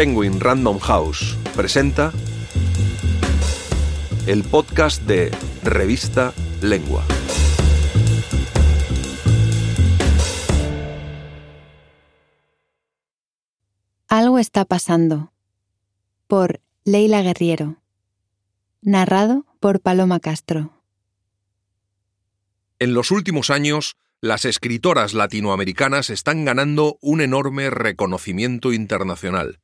Penguin Random House presenta el podcast de Revista Lengua. Algo está pasando. Por Leila Guerriero. Narrado por Paloma Castro. En los últimos años, las escritoras latinoamericanas están ganando un enorme reconocimiento internacional.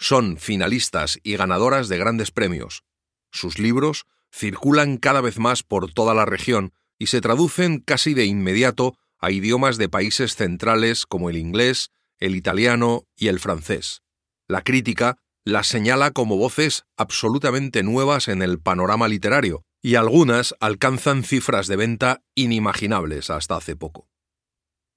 Son finalistas y ganadoras de grandes premios. Sus libros circulan cada vez más por toda la región y se traducen casi de inmediato a idiomas de países centrales como el inglés, el italiano y el francés. La crítica las señala como voces absolutamente nuevas en el panorama literario, y algunas alcanzan cifras de venta inimaginables hasta hace poco.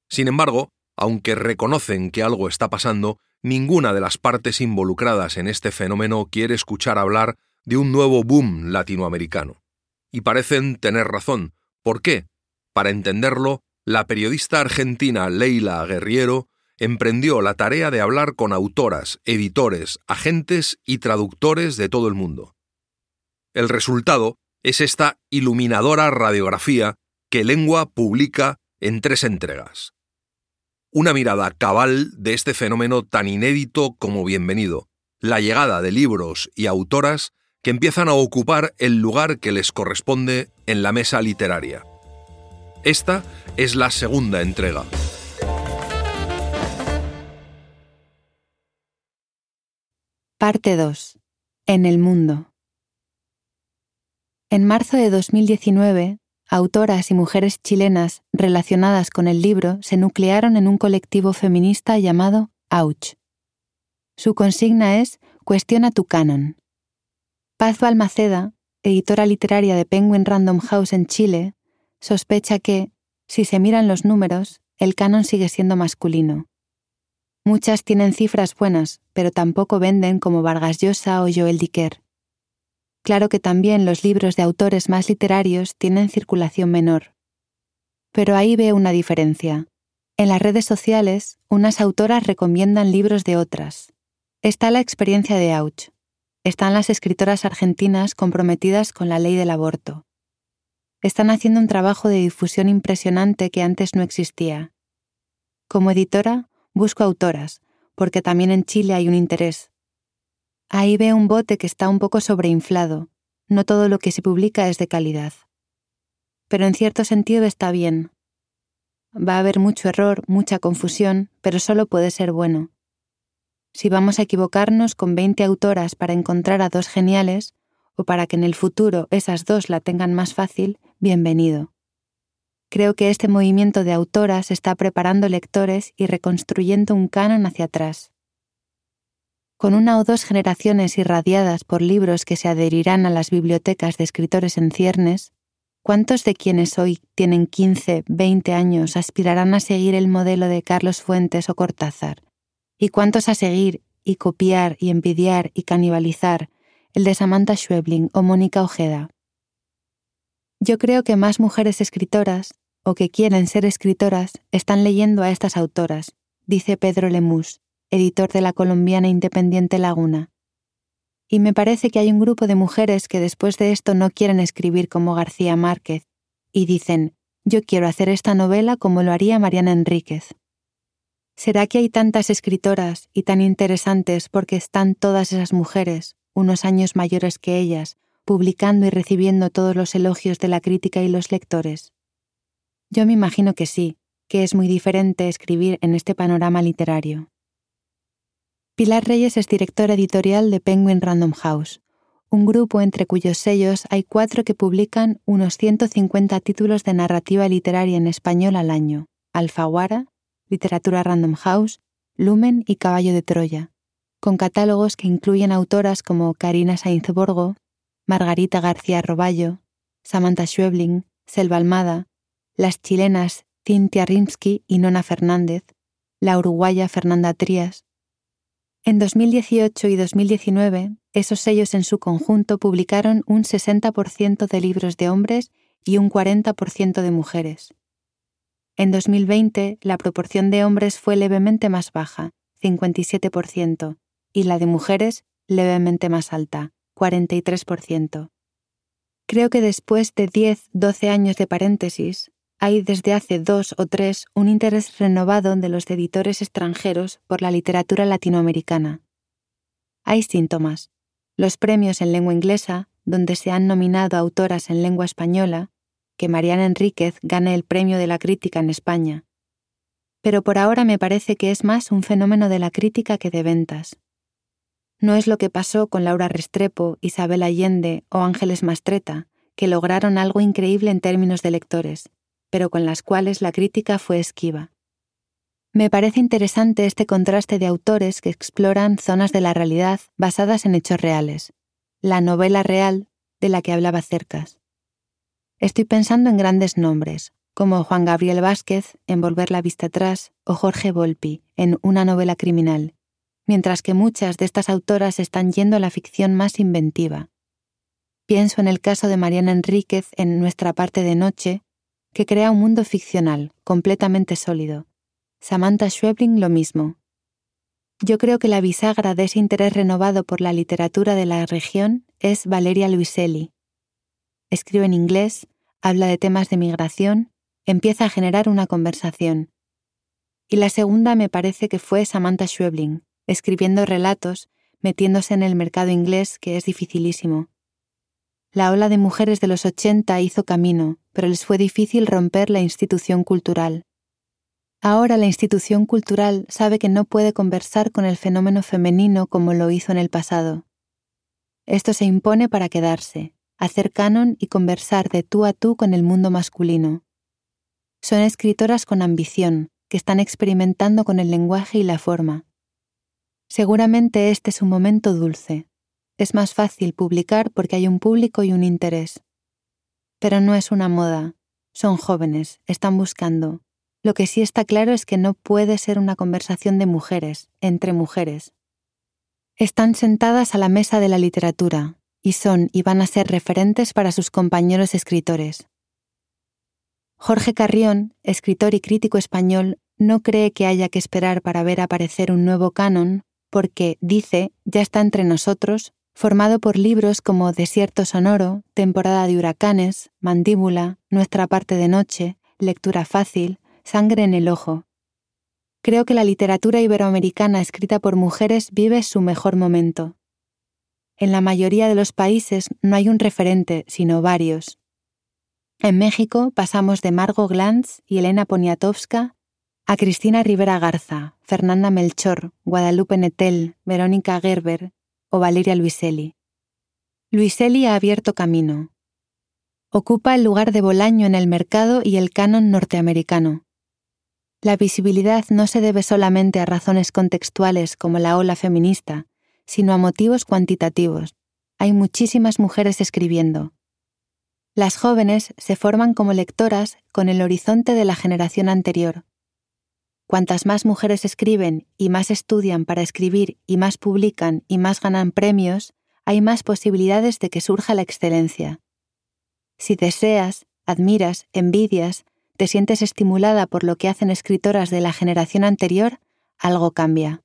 Sin embargo, aunque reconocen que algo está pasando, ninguna de las partes involucradas en este fenómeno quiere escuchar hablar de un nuevo boom latinoamericano. Y parecen tener razón. ¿Por qué? Para entenderlo, la periodista argentina Leila Guerriero emprendió la tarea de hablar con autoras, editores, agentes y traductores de todo el mundo. El resultado es esta iluminadora radiografía que Lengua publica en tres entregas. Una mirada cabal de este fenómeno tan inédito como bienvenido, la llegada de libros y autoras que empiezan a ocupar el lugar que les corresponde en la mesa literaria. Esta es la segunda entrega. Parte 2. En el mundo. En marzo de 2019, autoras y mujeres chilenas relacionadas con el libro se nuclearon en un colectivo feminista llamado Ouch. Su consigna es Cuestiona tu canon. Paz Balmaceda, editora literaria de Penguin Random House en Chile, sospecha que, si se miran los números, el canon sigue siendo masculino. Muchas tienen cifras buenas, pero tampoco venden como Vargas Llosa o Joel Dicker. Claro que también los libros de autores más literarios tienen circulación menor. Pero ahí veo una diferencia. En las redes sociales, unas autoras recomiendan libros de otras. Está la experiencia de Auch. Están las escritoras argentinas comprometidas con la ley del aborto. Están haciendo un trabajo de difusión impresionante que antes no existía. Como editora, busco autoras, porque también en Chile hay un interés, Ahí veo un bote que está un poco sobreinflado. No todo lo que se publica es de calidad. Pero en cierto sentido está bien. Va a haber mucho error, mucha confusión, pero solo puede ser bueno. Si vamos a equivocarnos con 20 autoras para encontrar a dos geniales, o para que en el futuro esas dos la tengan más fácil, bienvenido. Creo que este movimiento de autoras está preparando lectores y reconstruyendo un canon hacia atrás con una o dos generaciones irradiadas por libros que se adherirán a las bibliotecas de escritores en ciernes, ¿cuántos de quienes hoy tienen 15, 20 años aspirarán a seguir el modelo de Carlos Fuentes o Cortázar? ¿Y cuántos a seguir y copiar y envidiar y canibalizar el de Samantha Schwebling o Mónica Ojeda? Yo creo que más mujeres escritoras, o que quieren ser escritoras, están leyendo a estas autoras, dice Pedro Lemus, editor de la colombiana independiente Laguna. Y me parece que hay un grupo de mujeres que después de esto no quieren escribir como García Márquez, y dicen, yo quiero hacer esta novela como lo haría Mariana Enríquez. ¿Será que hay tantas escritoras y tan interesantes porque están todas esas mujeres, unos años mayores que ellas, publicando y recibiendo todos los elogios de la crítica y los lectores? Yo me imagino que sí, que es muy diferente escribir en este panorama literario. Pilar Reyes es directora editorial de Penguin Random House, un grupo entre cuyos sellos hay cuatro que publican unos 150 títulos de narrativa literaria en español al año: Alfaguara, Literatura Random House, Lumen y Caballo de Troya, con catálogos que incluyen autoras como Karina Sainz Borgo, Margarita García Roballo, Samantha Schwebling, Selva Almada, las chilenas Cintia Rimsky y Nona Fernández, la uruguaya Fernanda Trías, en 2018 y 2019, esos sellos en su conjunto publicaron un 60% de libros de hombres y un 40% de mujeres. En 2020, la proporción de hombres fue levemente más baja, 57%, y la de mujeres levemente más alta, 43%. Creo que después de 10-12 años de paréntesis, hay desde hace dos o tres un interés renovado de los editores extranjeros por la literatura latinoamericana. Hay síntomas. Los premios en lengua inglesa, donde se han nominado autoras en lengua española, que Mariana Enríquez gane el premio de la crítica en España. Pero por ahora me parece que es más un fenómeno de la crítica que de ventas. No es lo que pasó con Laura Restrepo, Isabel Allende o Ángeles Mastreta, que lograron algo increíble en términos de lectores, pero con las cuales la crítica fue esquiva. Me parece interesante este contraste de autores que exploran zonas de la realidad basadas en hechos reales, la novela real de la que hablaba Cercas. Estoy pensando en grandes nombres, como Juan Gabriel Vázquez en Volver la vista atrás o Jorge Volpi en Una novela criminal, mientras que muchas de estas autoras están yendo a la ficción más inventiva. Pienso en el caso de Mariana Enríquez en Nuestra parte de noche, que crea un mundo ficcional, completamente sólido. Samantha Schweblin lo mismo. Yo creo que la bisagra de ese interés renovado por la literatura de la región es Valeria Luiselli. Escribe en inglés, habla de temas de migración, empieza a generar una conversación. Y la segunda me parece que fue Samantha Schweblin, escribiendo relatos, metiéndose en el mercado inglés, que es dificilísimo. La ola de mujeres de los 80 hizo camino, pero les fue difícil romper la institución cultural. Ahora la institución cultural sabe que no puede conversar con el fenómeno femenino como lo hizo en el pasado. Esto se impone para quedarse, hacer canon y conversar de tú a tú con el mundo masculino. Son escritoras con ambición, que están experimentando con el lenguaje y la forma. Seguramente este es un momento dulce. Es más fácil publicar porque hay un público y un interés. Pero no es una moda. Son jóvenes, están buscando. Lo que sí está claro es que no puede ser una conversación de mujeres, entre mujeres. Están sentadas a la mesa de la literatura, y son y van a ser referentes para sus compañeros escritores. Jorge Carrión, escritor y crítico español, no cree que haya que esperar para ver aparecer un nuevo canon porque, dice, ya está entre nosotros, formado por libros como Desierto Sonoro, Temporada de Huracanes, Mandíbula, Nuestra parte de noche, Lectura fácil, Sangre en el ojo. Creo que la literatura iberoamericana escrita por mujeres vive su mejor momento. En la mayoría de los países no hay un referente, sino varios. En México pasamos de Margot Glantz y Elena Poniatowska a Cristina Rivera Garza, Fernanda Melchor, Guadalupe Netel, Verónica Gerber o Valeria Luiselli. Luiselli ha abierto camino. Ocupa el lugar de Bolaño en el mercado y el canon norteamericano. La visibilidad no se debe solamente a razones contextuales como la ola feminista, sino a motivos cuantitativos. Hay muchísimas mujeres escribiendo. Las jóvenes se forman como lectoras con el horizonte de la generación anterior, Cuantas más mujeres escriben y más estudian para escribir y más publican y más ganan premios, hay más posibilidades de que surja la excelencia. Si deseas, admiras, envidias, te sientes estimulada por lo que hacen escritoras de la generación anterior, algo cambia.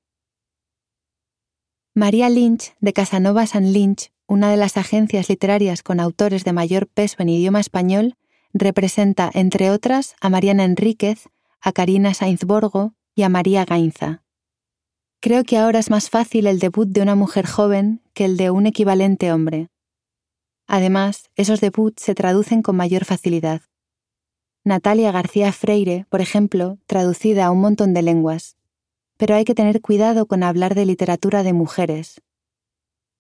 María Lynch, de Casanova San Lynch, una de las agencias literarias con autores de mayor peso en idioma español, representa, entre otras, a Mariana Enríquez, a Karina Sainzborgo y a María Gainza. Creo que ahora es más fácil el debut de una mujer joven que el de un equivalente hombre. Además, esos debuts se traducen con mayor facilidad. Natalia García Freire, por ejemplo, traducida a un montón de lenguas. Pero hay que tener cuidado con hablar de literatura de mujeres.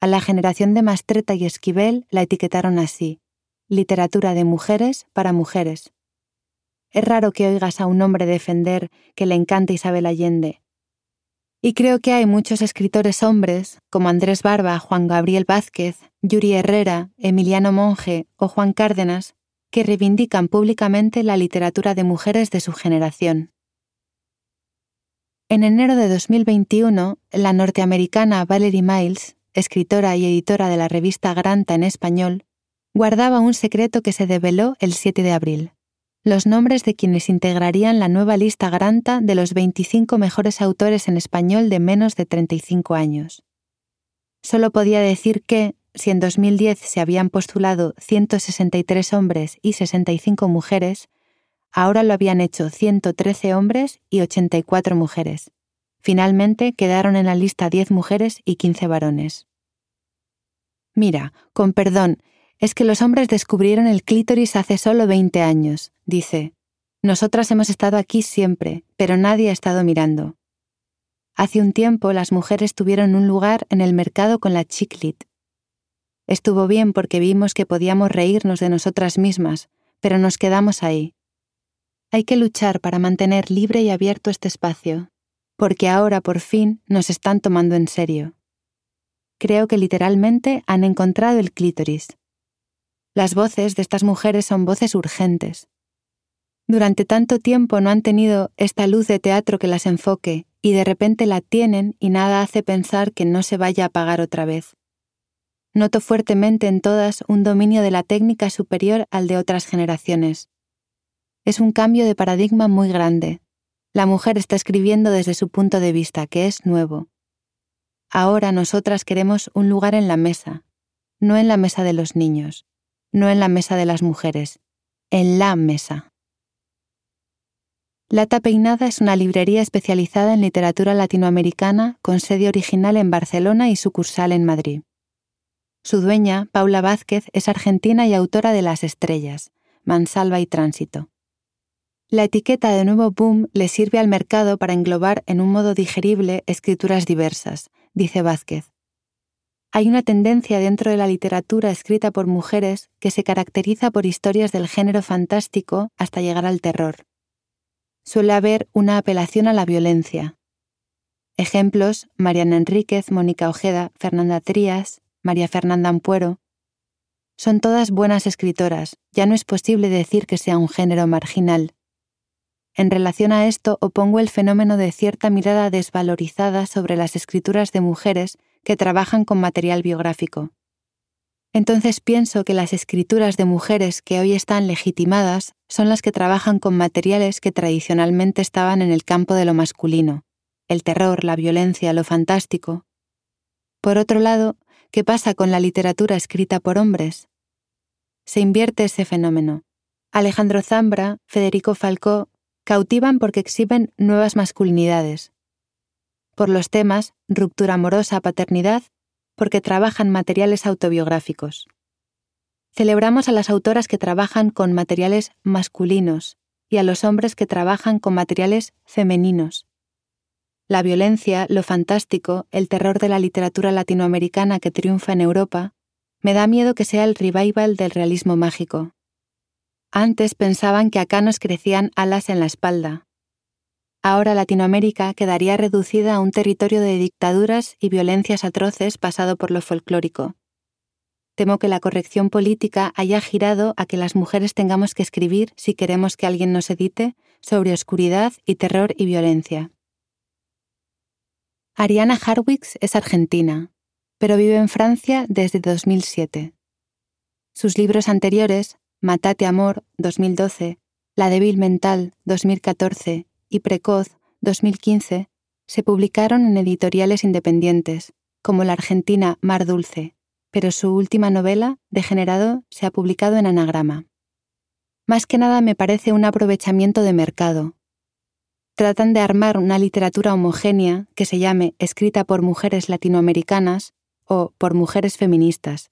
A la generación de Mastreta y Esquivel la etiquetaron así, literatura de mujeres para mujeres. Es raro que oigas a un hombre defender que le encanta Isabel Allende. Y creo que hay muchos escritores hombres, como Andrés Barba, Juan Gabriel Vázquez, Yuri Herrera, Emiliano Monge o Juan Cárdenas, que reivindican públicamente la literatura de mujeres de su generación. En enero de 2021, la norteamericana Valerie Miles, escritora y editora de la revista Granta en español, guardaba un secreto que se develó el 7 de abril los nombres de quienes integrarían la nueva lista Granta de los 25 mejores autores en español de menos de 35 años. Solo podía decir que, si en 2010 se habían postulado 163 hombres y 65 mujeres, ahora lo habían hecho 113 hombres y 84 mujeres. Finalmente quedaron en la lista 10 mujeres y 15 varones. Mira, con perdón, es que los hombres descubrieron el clítoris hace solo 20 años, dice. Nosotras hemos estado aquí siempre, pero nadie ha estado mirando. Hace un tiempo las mujeres tuvieron un lugar en el mercado con la chiclit. Estuvo bien porque vimos que podíamos reírnos de nosotras mismas, pero nos quedamos ahí. Hay que luchar para mantener libre y abierto este espacio, porque ahora por fin nos están tomando en serio. Creo que literalmente han encontrado el clítoris. Las voces de estas mujeres son voces urgentes. Durante tanto tiempo no han tenido esta luz de teatro que las enfoque y de repente la tienen y nada hace pensar que no se vaya a apagar otra vez. Noto fuertemente en todas un dominio de la técnica superior al de otras generaciones. Es un cambio de paradigma muy grande. La mujer está escribiendo desde su punto de vista, que es nuevo. Ahora nosotras queremos un lugar en la mesa, no en la mesa de los niños, no en la mesa de las mujeres, en la mesa. Lata Peinada es una librería especializada en literatura latinoamericana con sede original en Barcelona y sucursal en Madrid. Su dueña, Paula Vázquez, es argentina y autora de Las Estrellas, Mansalva y Tránsito. La etiqueta de nuevo boom le sirve al mercado para englobar en un modo digerible escrituras diversas, dice Vázquez. Hay una tendencia dentro de la literatura escrita por mujeres que se caracteriza por historias del género fantástico hasta llegar al terror suele haber una apelación a la violencia. Ejemplos, Mariana Enríquez, Mónica Ojeda, Fernanda Trías, María Fernanda Ampuero. Son todas buenas escritoras, ya no es posible decir que sea un género marginal. En relación a esto opongo el fenómeno de cierta mirada desvalorizada sobre las escrituras de mujeres que trabajan con material biográfico. Entonces pienso que las escrituras de mujeres que hoy están legitimadas son las que trabajan con materiales que tradicionalmente estaban en el campo de lo masculino, el terror, la violencia, lo fantástico. Por otro lado, ¿qué pasa con la literatura escrita por hombres? Se invierte ese fenómeno. Alejandro Zambra, Federico Falcó, cautivan porque exhiben nuevas masculinidades. Por los temas ruptura amorosa, paternidad porque trabajan materiales autobiográficos. Celebramos a las autoras que trabajan con materiales masculinos y a los hombres que trabajan con materiales femeninos. La violencia, lo fantástico, el terror de la literatura latinoamericana que triunfa en Europa, me da miedo que sea el revival del realismo mágico. Antes pensaban que acá nos crecían alas en la espalda, Ahora Latinoamérica quedaría reducida a un territorio de dictaduras y violencias atroces pasado por lo folclórico. Temo que la corrección política haya girado a que las mujeres tengamos que escribir, si queremos que alguien nos edite, sobre oscuridad y terror y violencia. Ariana Harwicks es argentina, pero vive en Francia desde 2007. Sus libros anteriores, Matate Amor, 2012, La débil mental, 2014 y Precoz 2015 se publicaron en editoriales independientes, como la argentina Mar Dulce, pero su última novela, Degenerado, se ha publicado en anagrama. Más que nada me parece un aprovechamiento de mercado. Tratan de armar una literatura homogénea que se llame escrita por mujeres latinoamericanas o por mujeres feministas.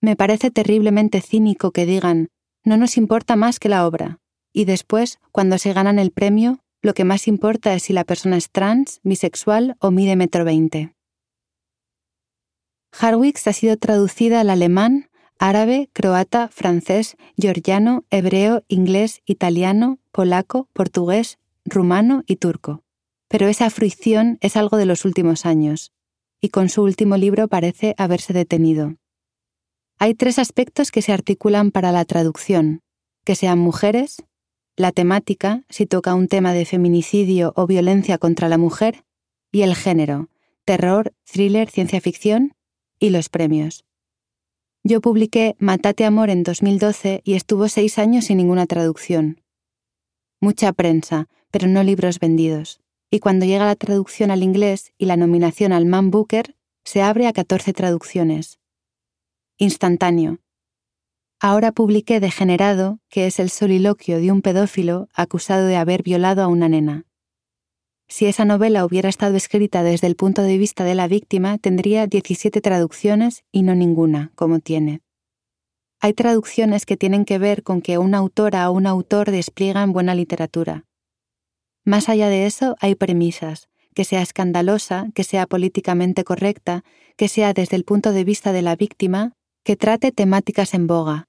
Me parece terriblemente cínico que digan, no nos importa más que la obra, y después, cuando se ganan el premio, lo que más importa es si la persona es trans, bisexual o mide metro veinte. Harwicks ha sido traducida al alemán, árabe, croata, francés, georgiano, hebreo, inglés, italiano, polaco, portugués, rumano y turco. Pero esa fruición es algo de los últimos años, y con su último libro parece haberse detenido. Hay tres aspectos que se articulan para la traducción, que sean mujeres, la temática, si toca un tema de feminicidio o violencia contra la mujer, y el género, terror, thriller, ciencia ficción, y los premios. Yo publiqué Matate Amor en 2012 y estuvo seis años sin ninguna traducción. Mucha prensa, pero no libros vendidos. Y cuando llega la traducción al inglés y la nominación al Man Booker, Se abre a 14 traducciones. Instantáneo. Ahora publiqué Degenerado, que es el soliloquio de un pedófilo acusado de haber violado a una nena. Si esa novela hubiera estado escrita desde el punto de vista de la víctima, tendría 17 traducciones y no ninguna, como tiene. Hay traducciones que tienen que ver con que una autora o un autor despliegan buena literatura. Más allá de eso, hay premisas, que sea escandalosa, que sea políticamente correcta, que sea desde el punto de vista de la víctima, que trate temáticas en boga.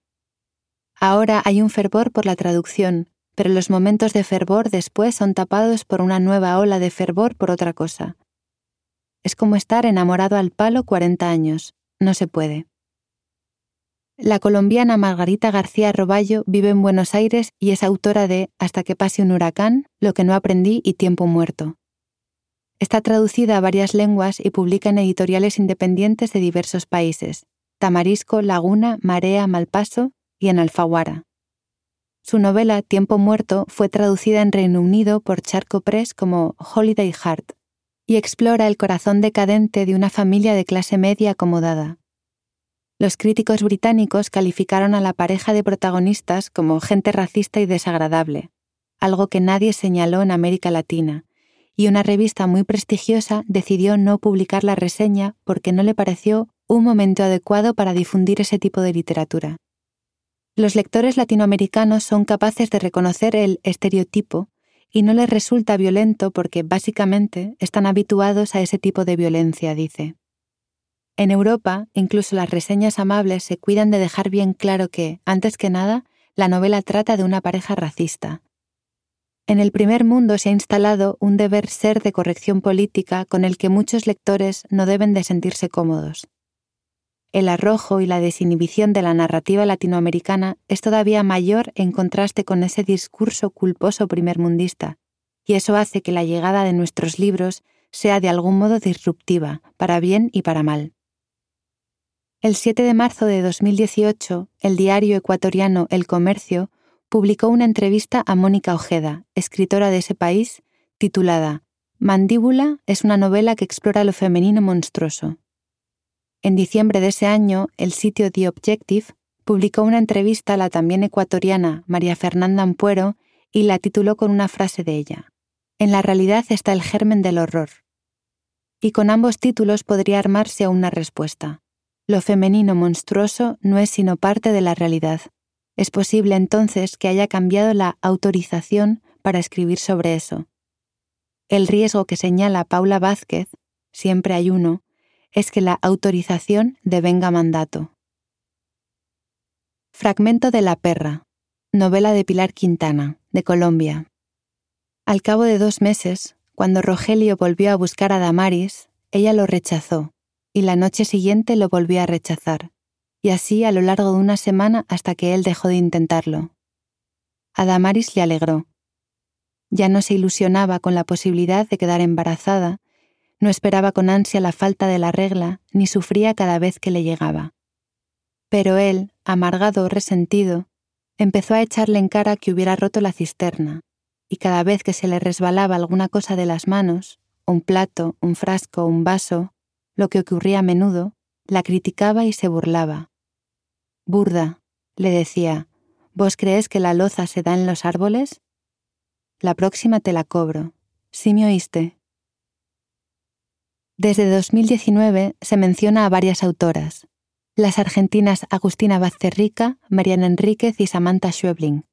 Ahora hay un fervor por la traducción, pero los momentos de fervor después son tapados por una nueva ola de fervor por otra cosa. Es como estar enamorado al palo 40 años. No se puede. La colombiana Margarita García Roballo vive en Buenos Aires y es autora de Hasta que pase un huracán, Lo que no aprendí y Tiempo muerto. Está traducida a varias lenguas y publica en editoriales independientes de diversos países, Tamarisco, Laguna, Marea, Malpaso y en Alfaguara. Su novela Tiempo muerto fue traducida en Reino Unido por Charco Press como Holiday Heart y explora el corazón decadente de una familia de clase media acomodada. Los críticos británicos calificaron a la pareja de protagonistas como gente racista y desagradable, algo que nadie señaló en América Latina, y una revista muy prestigiosa decidió no publicar la reseña porque no le pareció un momento adecuado para difundir ese tipo de literatura. Los lectores latinoamericanos son capaces de reconocer el estereotipo y no les resulta violento porque básicamente están habituados a ese tipo de violencia, dice. En Europa, incluso las reseñas amables se cuidan de dejar bien claro que, antes que nada, la novela trata de una pareja racista. En el primer mundo se ha instalado un deber ser de corrección política con el que muchos lectores no deben de sentirse cómodos. El arrojo y la desinhibición de la narrativa latinoamericana es todavía mayor en contraste con ese discurso culposo primermundista, y eso hace que la llegada de nuestros libros sea de algún modo disruptiva, para bien y para mal. El 7 de marzo de 2018, el diario ecuatoriano El Comercio publicó una entrevista a Mónica Ojeda, escritora de ese país, titulada Mandíbula es una novela que explora lo femenino monstruoso. En diciembre de ese año, el sitio The Objective publicó una entrevista a la también ecuatoriana María Fernanda Ampuero y la tituló con una frase de ella. En la realidad está el germen del horror. Y con ambos títulos podría armarse una respuesta. Lo femenino monstruoso no es sino parte de la realidad. Es posible entonces que haya cambiado la autorización para escribir sobre eso. El riesgo que señala Paula Vázquez, siempre hay uno, es que la autorización devenga mandato. Fragmento de La perra, novela de Pilar Quintana, de Colombia. Al cabo de dos meses, cuando Rogelio volvió a buscar a Damaris, ella lo rechazó y la noche siguiente lo volvió a rechazar, y así a lo largo de una semana hasta que él dejó de intentarlo. A Damaris le alegró. Ya no se ilusionaba con la posibilidad de quedar embarazada, no esperaba con ansia la falta de la regla, ni sufría cada vez que le llegaba. Pero él, amargado o resentido, empezó a echarle en cara que hubiera roto la cisterna, y cada vez que se le resbalaba alguna cosa de las manos, un plato, un frasco, un vaso, lo que ocurría a menudo, la criticaba y se burlaba. Burda, le decía, ¿vos crees que la loza se da en los árboles? La próxima te la cobro. ¿Sí me oíste? Desde 2019 se menciona a varias autoras, las argentinas Agustina Bazterrica, Mariana Enríquez y Samantha Schwebling,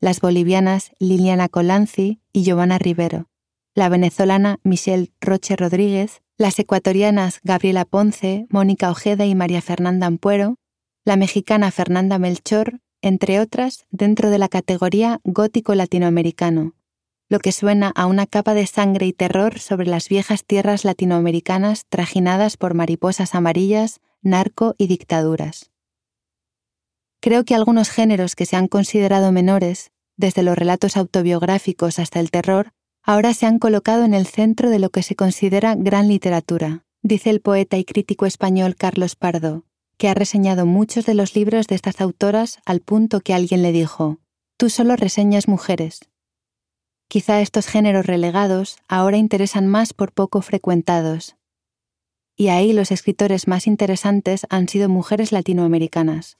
las bolivianas Liliana Colanzi y Giovanna Rivero, la venezolana Michelle Roche Rodríguez, las ecuatorianas Gabriela Ponce, Mónica Ojeda y María Fernanda Ampuero, la mexicana Fernanda Melchor, entre otras, dentro de la categoría gótico latinoamericano, lo que suena a una capa de sangre y terror sobre las viejas tierras latinoamericanas trajinadas por mariposas amarillas, narco y dictaduras. Creo que algunos géneros que se han considerado menores, desde los relatos autobiográficos hasta el terror, ahora se han colocado en el centro de lo que se considera gran literatura, dice el poeta y crítico español Carlos Pardo, que ha reseñado muchos de los libros de estas autoras al punto que alguien le dijo, tú solo reseñas mujeres. Quizá estos géneros relegados ahora interesan más por poco frecuentados. y ahí los escritores más interesantes han sido mujeres latinoamericanas.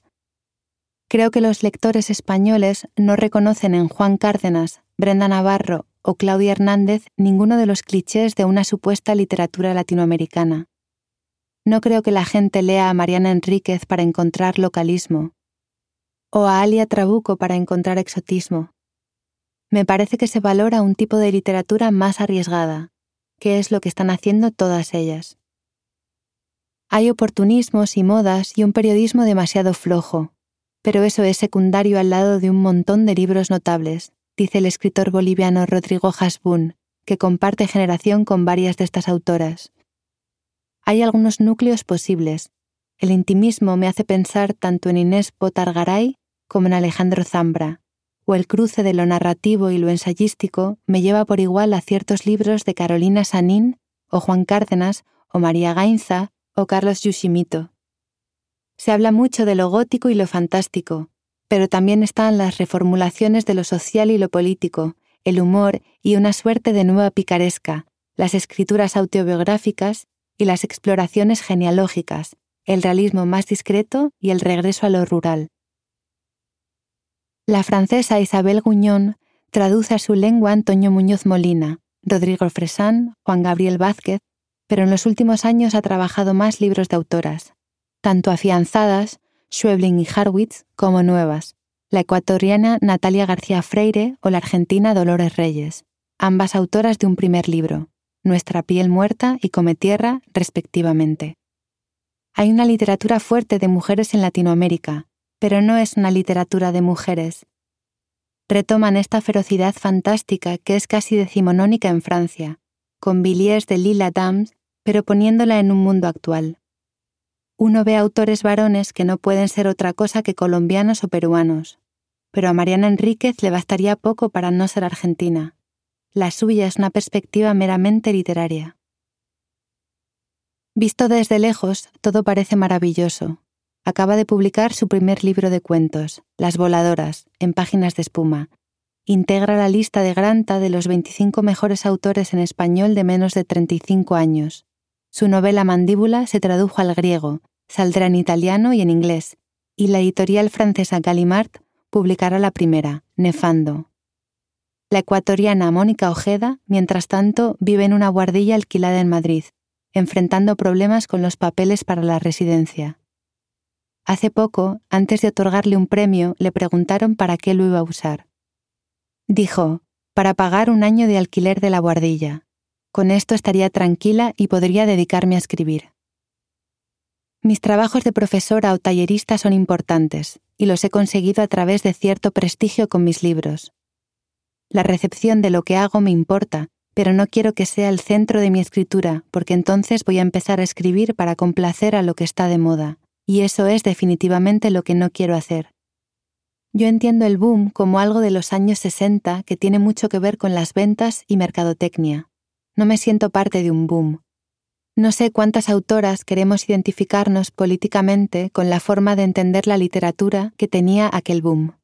Creo que los lectores españoles no reconocen en Juan Cárdenas, Brenda Navarro o Claudia Hernández ninguno de los clichés de una supuesta literatura latinoamericana. No creo que la gente lea a Mariana Enríquez para encontrar localismo, o a Alia Trabuco para encontrar exotismo. Me parece que se valora un tipo de literatura más arriesgada, que es lo que están haciendo todas ellas. Hay oportunismos y modas y un periodismo demasiado flojo, pero eso es secundario al lado de un montón de libros notables, dice el escritor boliviano Rodrigo Hasbun, que comparte generación con varias de estas autoras. Hay algunos núcleos posibles. El intimismo me hace pensar tanto en Inés Botargaray como en Alejandro Zambra, o el cruce de lo narrativo y lo ensayístico me lleva por igual a ciertos libros de Carolina Sanín, o Juan Cárdenas, o María Gainza, o Carlos Yushimito. Se habla mucho de lo gótico y lo fantástico, pero también están las reformulaciones de lo social y lo político, el humor y una suerte de nueva picaresca, las escrituras autobiográficas y las exploraciones genealógicas, el realismo más discreto y el regreso a lo rural. La francesa Isabel Guñón traduce a su lengua Antonio Muñoz Molina, Rodrigo Fresán, Juan Gabriel Vázquez, pero en los últimos años ha trabajado más libros de autoras, tanto afianzadas, Schwebling y Harwitz, como nuevas, la ecuatoriana Natalia García Freire o la argentina Dolores Reyes, ambas autoras de un primer libro, Nuestra piel muerta y Come tierra, respectivamente. Hay una literatura fuerte de mujeres en Latinoamérica, pero no es una literatura de mujeres. Retoman esta ferocidad fantástica que es casi decimonónica en Francia, con Villiers de Lila Dams pero poniéndola en un mundo actual. Uno ve autores varones que no pueden ser otra cosa que colombianos o peruanos, pero a Mariana Enríquez le bastaría poco para no ser argentina. La suya es una perspectiva meramente literaria. Visto desde lejos, todo parece maravilloso. Acaba de publicar su primer libro de cuentos, Las Voladoras, en páginas de espuma. Integra la lista de Granta de los 25 mejores autores en español de menos de 35 años. Su novela Mandíbula se tradujo al griego, saldrá en italiano y en inglés, y la editorial francesa Gallimard publicará la primera, Nefando. La ecuatoriana Mónica Ojeda, mientras tanto, vive en una guardilla alquilada en Madrid, enfrentando problemas con los papeles para la residencia. Hace poco, antes de otorgarle un premio, le preguntaron para qué lo iba a usar. Dijo, para pagar un año de alquiler de la guardilla. Con esto estaría tranquila y podría dedicarme a escribir. Mis trabajos de profesora o tallerista son importantes, y los he conseguido a través de cierto prestigio con mis libros. La recepción de lo que hago me importa, pero no quiero que sea el centro de mi escritura, porque entonces voy a empezar a escribir para complacer a lo que está de moda, y eso es definitivamente lo que no quiero hacer. Yo entiendo el boom como algo de los años 60 que tiene mucho que ver con las ventas y mercadotecnia. No me siento parte de un boom. No sé cuántas autoras queremos identificarnos políticamente con la forma de entender la literatura que tenía aquel boom.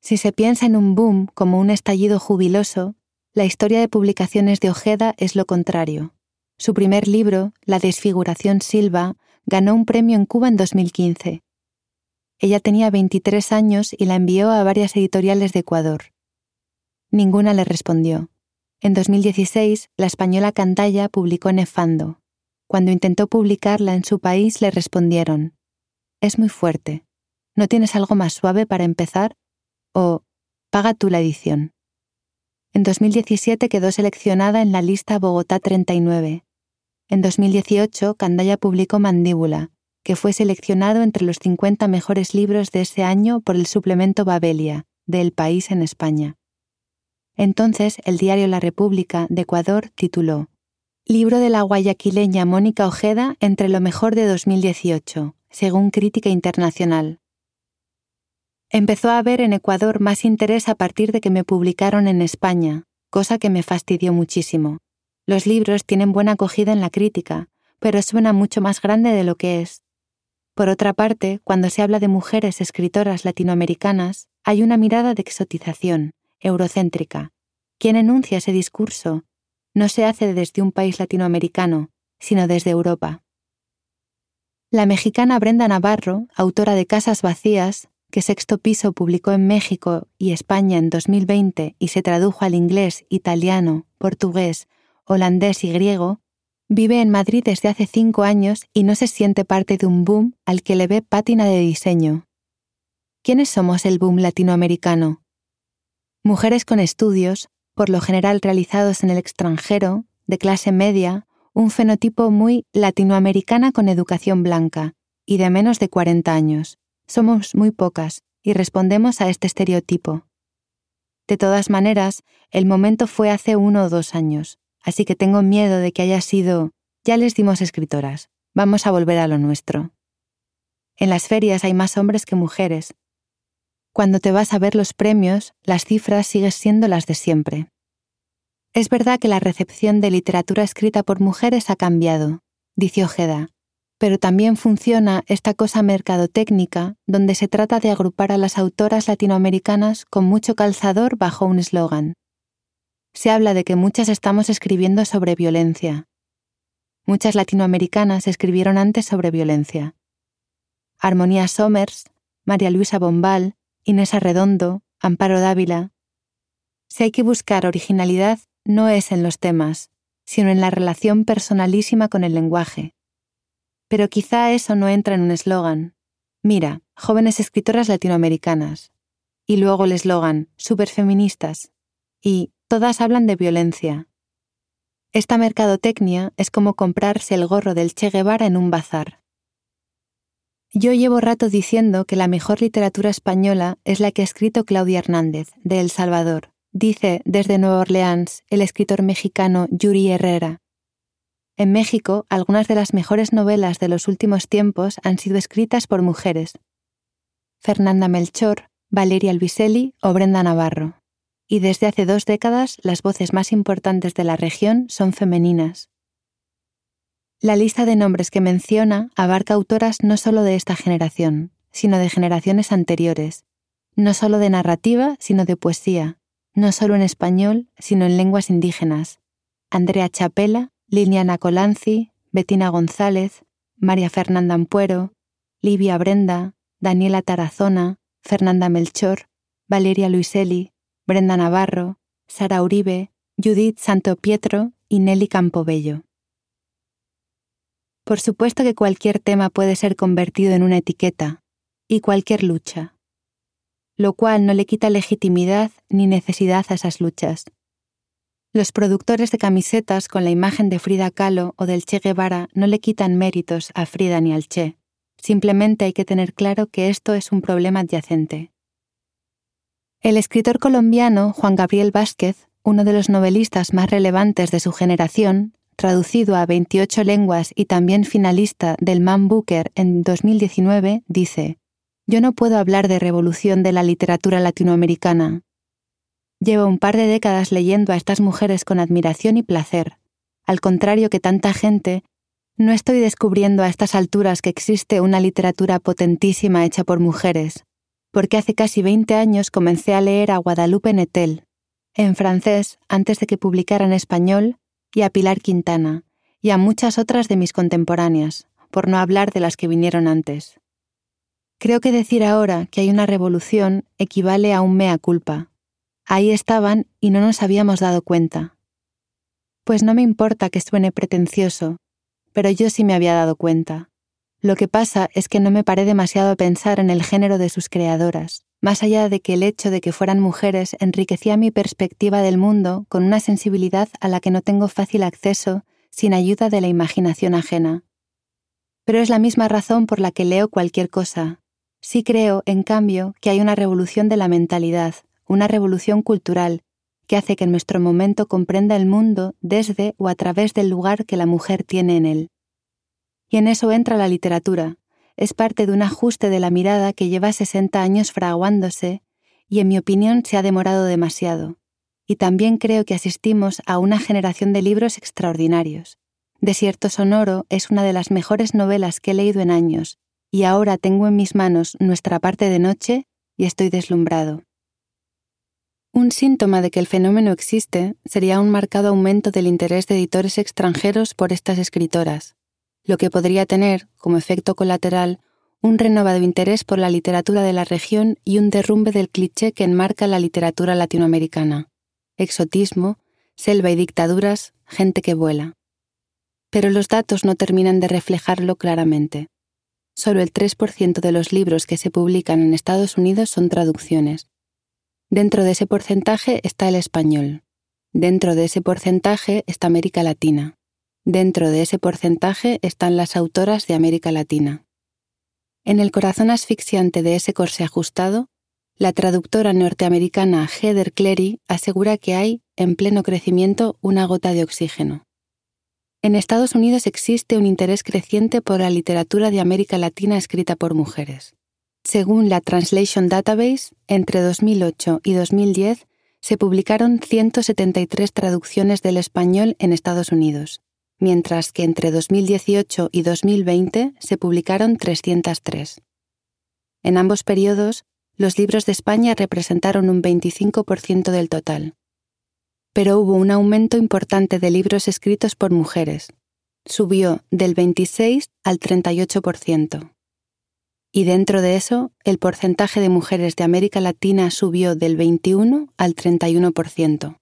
Si se piensa en un boom como un estallido jubiloso, la historia de publicaciones de Ojeda es lo contrario. Su primer libro, La desfiguración Silva, ganó un premio en Cuba en 2015. Ella tenía 23 años y la envió a varias editoriales de Ecuador. Ninguna le respondió. En 2016, la española Cantalla publicó Nefando. Cuando intentó publicarla en su país le respondieron, Es muy fuerte. ¿No tienes algo más suave para empezar? O, paga tú la edición. En 2017 quedó seleccionada en la lista Bogotá 39. En 2018, Candaya publicó Mandíbula, que fue seleccionado entre los 50 mejores libros de ese año por el suplemento Babelia, de El País en España. Entonces el diario La República de Ecuador tituló Libro de la guayaquileña Mónica Ojeda entre lo mejor de 2018, según Crítica Internacional. Empezó a haber en Ecuador más interés a partir de que me publicaron en España, cosa que me fastidió muchísimo. Los libros tienen buena acogida en la crítica, pero suena mucho más grande de lo que es. Por otra parte, cuando se habla de mujeres escritoras latinoamericanas, hay una mirada de exotización, eurocéntrica. ¿Quién enuncia ese discurso? No se hace desde un país latinoamericano, sino desde Europa. La mexicana Brenda Navarro, autora de Casas Vacías, que Sexto Piso publicó en México y España en 2020 y se tradujo al inglés, italiano, portugués, holandés y griego, vive en Madrid desde hace cinco años y no se siente parte de un boom al que le ve pátina de diseño. ¿Quiénes somos el boom latinoamericano? Mujeres con estudios, por lo general realizados en el extranjero, de clase media, un fenotipo muy latinoamericana con educación blanca y de menos de 40 años. Somos muy pocas y respondemos a este estereotipo. De todas maneras, el momento fue hace uno o dos años, así que tengo miedo de que haya sido ya les dimos escritoras, vamos a volver a lo nuestro. En las ferias hay más hombres que mujeres. Cuando te vas a ver los premios, las cifras siguen siendo las de siempre. Es verdad que la recepción de literatura escrita por mujeres ha cambiado, dice Ojeda, pero también funciona esta cosa mercadotécnica donde se trata de agrupar a las autoras latinoamericanas con mucho calzador bajo un eslogan. Se habla de que muchas estamos escribiendo sobre violencia. Muchas latinoamericanas escribieron antes sobre violencia. Armonía Somers, María Luisa Bombal, Inés Arredondo, Amparo Dávila. Si hay que buscar originalidad, no es en los temas, sino en la relación personalísima con el lenguaje pero quizá eso no entra en un eslogan. Mira, jóvenes escritoras latinoamericanas. Y luego el eslogan, superfeministas. Y todas hablan de violencia. Esta mercadotecnia es como comprarse el gorro del Che Guevara en un bazar. Yo llevo rato diciendo que la mejor literatura española es la que ha escrito Claudia Hernández, de El Salvador, dice desde Nueva Orleans el escritor mexicano Yuri Herrera, en México, algunas de las mejores novelas de los últimos tiempos han sido escritas por mujeres. Fernanda Melchor, Valeria Albiselli o Brenda Navarro. Y desde hace dos décadas las voces más importantes de la región son femeninas. La lista de nombres que menciona abarca autoras no solo de esta generación, sino de generaciones anteriores, no solo de narrativa, sino de poesía, no solo en español, sino en lenguas indígenas. Andrea Chapela, Liliana Colanzi, Bettina González, María Fernanda Ampuero, Livia Brenda, Daniela Tarazona, Fernanda Melchor, Valeria Luiselli, Brenda Navarro, Sara Uribe, Judith Santo Pietro y Nelly Campobello. Por supuesto que cualquier tema puede ser convertido en una etiqueta, y cualquier lucha, lo cual no le quita legitimidad ni necesidad a esas luchas. Los productores de camisetas con la imagen de Frida Kahlo o del Che Guevara no le quitan méritos a Frida ni al Che. Simplemente hay que tener claro que esto es un problema adyacente. El escritor colombiano Juan Gabriel Vázquez, uno de los novelistas más relevantes de su generación, traducido a 28 lenguas y también finalista del Man Booker en 2019, dice, Yo no puedo hablar de revolución de la literatura latinoamericana, Llevo un par de décadas leyendo a estas mujeres con admiración y placer. Al contrario que tanta gente, no estoy descubriendo a estas alturas que existe una literatura potentísima hecha por mujeres, porque hace casi 20 años comencé a leer a Guadalupe Netel, en francés antes de que publicara en español, y a Pilar Quintana, y a muchas otras de mis contemporáneas, por no hablar de las que vinieron antes. Creo que decir ahora que hay una revolución equivale a un mea culpa, Ahí estaban y no nos habíamos dado cuenta. Pues no me importa que suene pretencioso, pero yo sí me había dado cuenta. Lo que pasa es que no me paré demasiado a pensar en el género de sus creadoras, más allá de que el hecho de que fueran mujeres enriquecía mi perspectiva del mundo con una sensibilidad a la que no tengo fácil acceso sin ayuda de la imaginación ajena. Pero es la misma razón por la que leo cualquier cosa. Sí creo, en cambio, que hay una revolución de la mentalidad, una revolución cultural que hace que nuestro momento comprenda el mundo desde o a través del lugar que la mujer tiene en él. Y en eso entra la literatura, es parte de un ajuste de la mirada que lleva 60 años fraguándose y en mi opinión se ha demorado demasiado. Y también creo que asistimos a una generación de libros extraordinarios. Desierto Sonoro es una de las mejores novelas que he leído en años, y ahora tengo en mis manos nuestra parte de noche y estoy deslumbrado. Un síntoma de que el fenómeno existe sería un marcado aumento del interés de editores extranjeros por estas escritoras, lo que podría tener, como efecto colateral, un renovado interés por la literatura de la región y un derrumbe del cliché que enmarca la literatura latinoamericana. Exotismo, selva y dictaduras, gente que vuela. Pero los datos no terminan de reflejarlo claramente. Solo el 3% de los libros que se publican en Estados Unidos son traducciones, Dentro de ese porcentaje está el español. Dentro de ese porcentaje está América Latina. Dentro de ese porcentaje están las autoras de América Latina. En el corazón asfixiante de ese corsé ajustado, la traductora norteamericana Heather Clery asegura que hay, en pleno crecimiento, una gota de oxígeno. En Estados Unidos existe un interés creciente por la literatura de América Latina escrita por mujeres. Según la Translation Database, entre 2008 y 2010 se publicaron 173 traducciones del español en Estados Unidos, mientras que entre 2018 y 2020 se publicaron 303. En ambos periodos, los libros de España representaron un 25% del total. Pero hubo un aumento importante de libros escritos por mujeres. Subió del 26 al 38% y dentro de eso el porcentaje de mujeres de América Latina subió del 21 al 31%.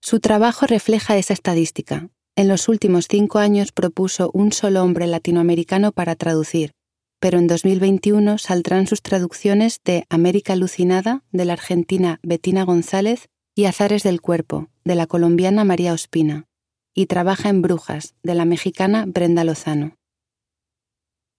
Su trabajo refleja esa estadística. En los últimos cinco años propuso un solo hombre latinoamericano para traducir, pero en 2021 saldrán sus traducciones de América Alucinada, de la argentina Bettina González, y Azares del Cuerpo, de la colombiana María Ospina, y Trabaja en Brujas, de la mexicana Brenda Lozano.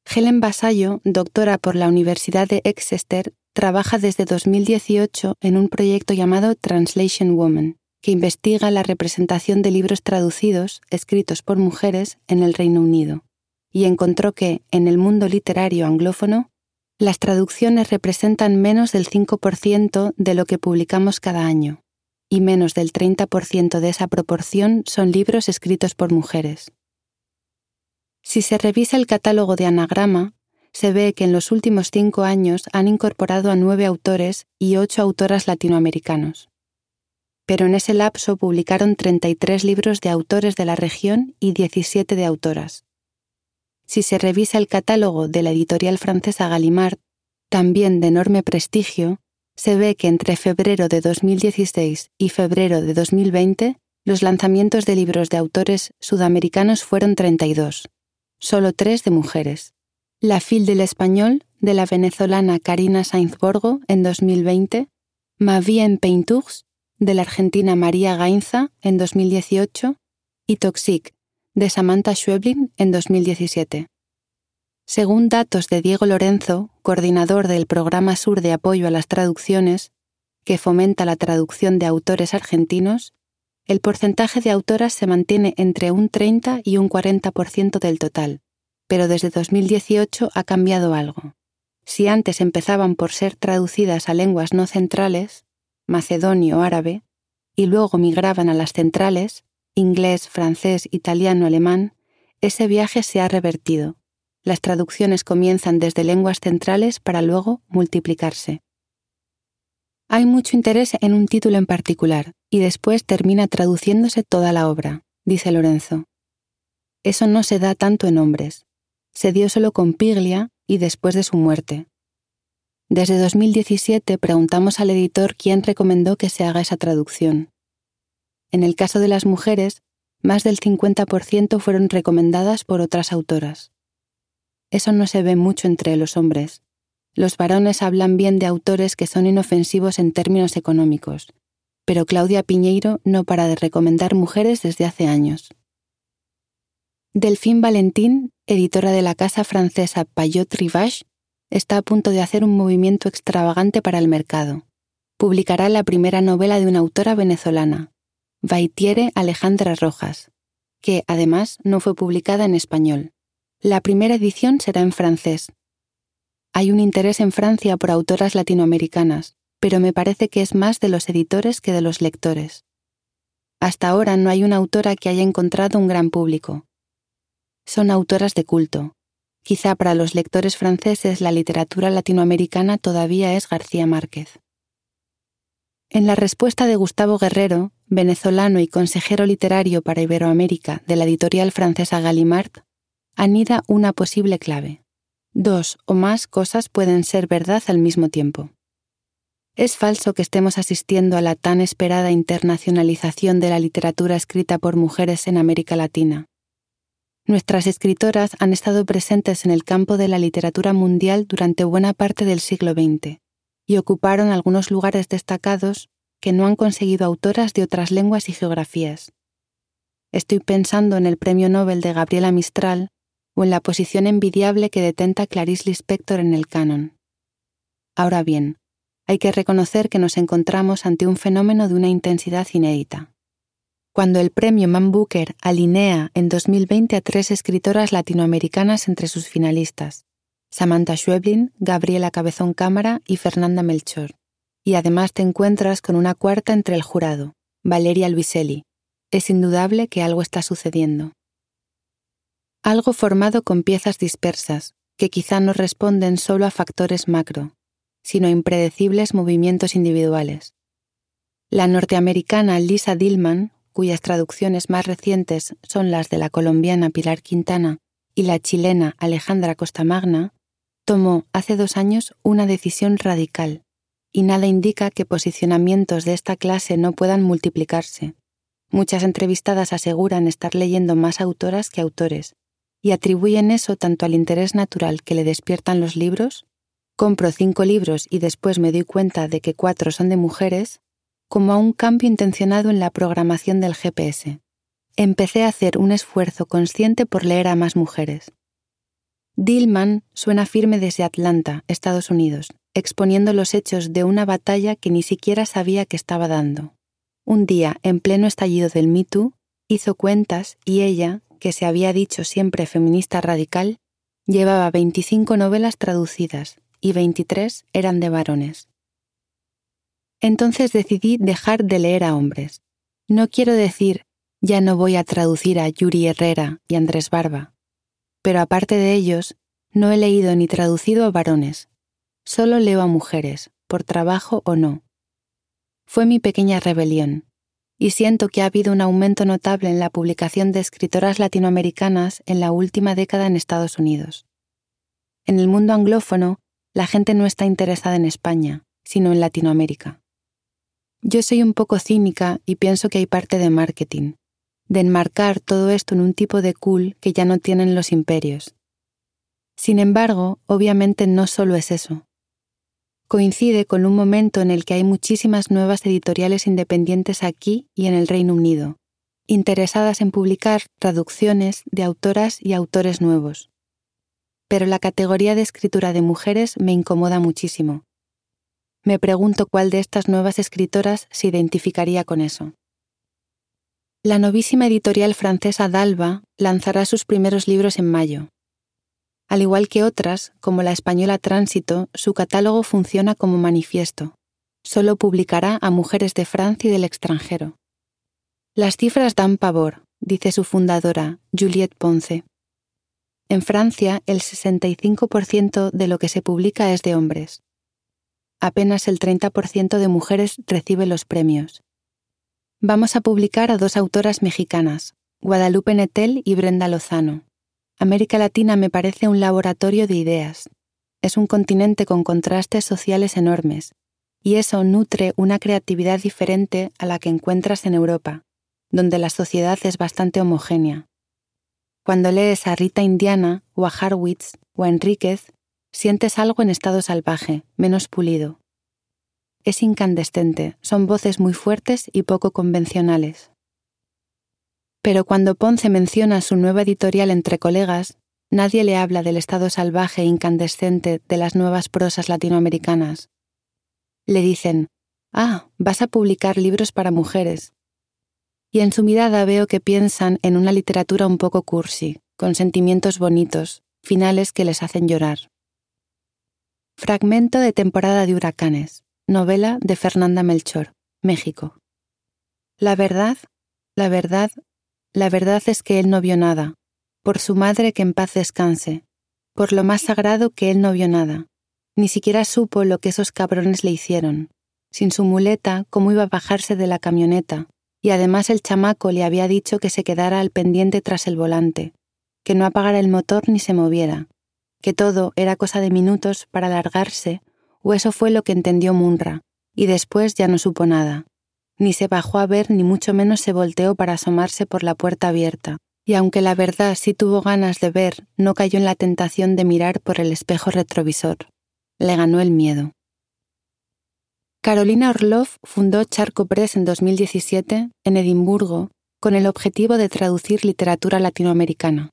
Helen Basayo, doctora por la Universidad de Exeter, trabaja desde 2018 en un proyecto llamado Translation Woman, que investiga la representación de libros traducidos escritos por mujeres en el Reino Unido, y encontró que, en el mundo literario anglófono, las traducciones representan menos del 5% de lo que publicamos cada año, y menos del 30% de esa proporción son libros escritos por mujeres. Si se revisa el catálogo de anagrama, se ve que en los últimos cinco años han incorporado a nueve autores y ocho autoras latinoamericanos. Pero en ese lapso publicaron 33 libros de autores de la región y 17 de autoras. Si se revisa el catálogo de la editorial francesa Gallimard, también de enorme prestigio, se ve que entre febrero de 2016 y febrero de 2020 los lanzamientos de libros de autores sudamericanos fueron 32 solo tres de mujeres. La FIL del español, de la venezolana Karina Sainz Borgo en 2020, Ma vie en Peintours, de la argentina María Gainza en 2018, y Toxic, de Samantha Schweblin en 2017. Según datos de Diego Lorenzo, coordinador del Programa Sur de Apoyo a las Traducciones, que fomenta la traducción de autores argentinos, el porcentaje de autoras se mantiene entre un 30 y un 40% del total, pero desde 2018 ha cambiado algo. Si antes empezaban por ser traducidas a lenguas no centrales, macedonio, árabe, y luego migraban a las centrales, inglés, francés, italiano, alemán, ese viaje se ha revertido. Las traducciones comienzan desde lenguas centrales para luego multiplicarse. Hay mucho interés en un título en particular, y después termina traduciéndose toda la obra, dice Lorenzo. Eso no se da tanto en hombres. Se dio solo con Piglia y después de su muerte. Desde 2017 preguntamos al editor quién recomendó que se haga esa traducción. En el caso de las mujeres, más del 50% fueron recomendadas por otras autoras. Eso no se ve mucho entre los hombres, los varones hablan bien de autores que son inofensivos en términos económicos, pero Claudia Piñeiro no para de recomendar mujeres desde hace años. Delphine Valentín, editora de la casa francesa Payot Rivage, está a punto de hacer un movimiento extravagante para el mercado. Publicará la primera novela de una autora venezolana, Vaitiere Alejandra Rojas, que además no fue publicada en español. La primera edición será en francés, hay un interés en Francia por autoras latinoamericanas, pero me parece que es más de los editores que de los lectores. Hasta ahora no hay una autora que haya encontrado un gran público. Son autoras de culto. Quizá para los lectores franceses la literatura latinoamericana todavía es García Márquez. En la respuesta de Gustavo Guerrero, venezolano y consejero literario para Iberoamérica de la editorial francesa Gallimard, anida una posible clave. Dos o más cosas pueden ser verdad al mismo tiempo. Es falso que estemos asistiendo a la tan esperada internacionalización de la literatura escrita por mujeres en América Latina. Nuestras escritoras han estado presentes en el campo de la literatura mundial durante buena parte del siglo XX y ocuparon algunos lugares destacados que no han conseguido autoras de otras lenguas y geografías. Estoy pensando en el Premio Nobel de Gabriela Mistral o en la posición envidiable que detenta Clarice Lispector en el canon. Ahora bien, hay que reconocer que nos encontramos ante un fenómeno de una intensidad inédita. Cuando el premio Man Booker alinea en 2020 a tres escritoras latinoamericanas entre sus finalistas, Samantha Schweblin, Gabriela Cabezón Cámara y Fernanda Melchor. Y además te encuentras con una cuarta entre el jurado, Valeria Luiselli. Es indudable que algo está sucediendo. Algo formado con piezas dispersas, que quizá no responden solo a factores macro, sino a impredecibles movimientos individuales. La norteamericana Lisa Dillman, cuyas traducciones más recientes son las de la colombiana Pilar Quintana y la chilena Alejandra Costamagna, tomó hace dos años una decisión radical, y nada indica que posicionamientos de esta clase no puedan multiplicarse. Muchas entrevistadas aseguran estar leyendo más autoras que autores, y atribuyen eso tanto al interés natural que le despiertan los libros, compro cinco libros y después me doy cuenta de que cuatro son de mujeres, como a un cambio intencionado en la programación del GPS. Empecé a hacer un esfuerzo consciente por leer a más mujeres. Dillman suena firme desde Atlanta, Estados Unidos, exponiendo los hechos de una batalla que ni siquiera sabía que estaba dando. Un día, en pleno estallido del Me Too, hizo cuentas y ella, que se había dicho siempre feminista radical, llevaba 25 novelas traducidas y 23 eran de varones. Entonces decidí dejar de leer a hombres. No quiero decir ya no voy a traducir a Yuri Herrera y Andrés Barba, pero aparte de ellos, no he leído ni traducido a varones, solo leo a mujeres, por trabajo o no. Fue mi pequeña rebelión, y siento que ha habido un aumento notable en la publicación de escritoras latinoamericanas en la última década en Estados Unidos. En el mundo anglófono, la gente no está interesada en España, sino en Latinoamérica. Yo soy un poco cínica y pienso que hay parte de marketing, de enmarcar todo esto en un tipo de cool que ya no tienen los imperios. Sin embargo, obviamente no solo es eso. Coincide con un momento en el que hay muchísimas nuevas editoriales independientes aquí y en el Reino Unido, interesadas en publicar traducciones de autoras y autores nuevos. Pero la categoría de escritura de mujeres me incomoda muchísimo. Me pregunto cuál de estas nuevas escritoras se identificaría con eso. La novísima editorial francesa Dalva lanzará sus primeros libros en mayo. Al igual que otras, como la española Tránsito, su catálogo funciona como manifiesto. Solo publicará a mujeres de Francia y del extranjero. Las cifras dan pavor, dice su fundadora, Juliette Ponce. En Francia, el 65% de lo que se publica es de hombres. Apenas el 30% de mujeres recibe los premios Vamos a publicar a dos autoras mexicanas, Guadalupe Netel y Brenda Lozano. América Latina me parece un laboratorio de ideas. Es un continente con contrastes sociales enormes, y eso nutre una creatividad diferente a la que encuentras en Europa, donde la sociedad es bastante homogénea. Cuando lees a Rita Indiana o a Harwitz o a Enríquez, sientes algo en estado salvaje, menos pulido, es incandescente, son voces muy fuertes y poco convencionales. Pero cuando Ponce menciona su nueva editorial entre colegas, nadie le habla del estado salvaje e incandescente de las nuevas prosas latinoamericanas. Le dicen, ah, vas a publicar libros para mujeres. Y en su mirada veo que piensan en una literatura un poco cursi, con sentimientos bonitos, finales que les hacen llorar. Fragmento de temporada de huracanes. Novela de Fernanda Melchor, México. La verdad, la verdad, la verdad es que él no vio nada, por su madre que en paz descanse, por lo más sagrado que él no vio nada, ni siquiera supo lo que esos cabrones le hicieron. Sin su muleta, ¿cómo iba a bajarse de la camioneta? Y además el chamaco le había dicho que se quedara al pendiente tras el volante, que no apagara el motor ni se moviera, que todo era cosa de minutos para largarse, o eso fue lo que entendió Munra, y después ya no supo nada. Ni se bajó a ver ni mucho menos se volteó para asomarse por la puerta abierta, y aunque la verdad sí tuvo ganas de ver, no cayó en la tentación de mirar por el espejo retrovisor. Le ganó el miedo. Carolina Orlov fundó Charco Press en 2017 en Edimburgo con el objetivo de traducir literatura latinoamericana.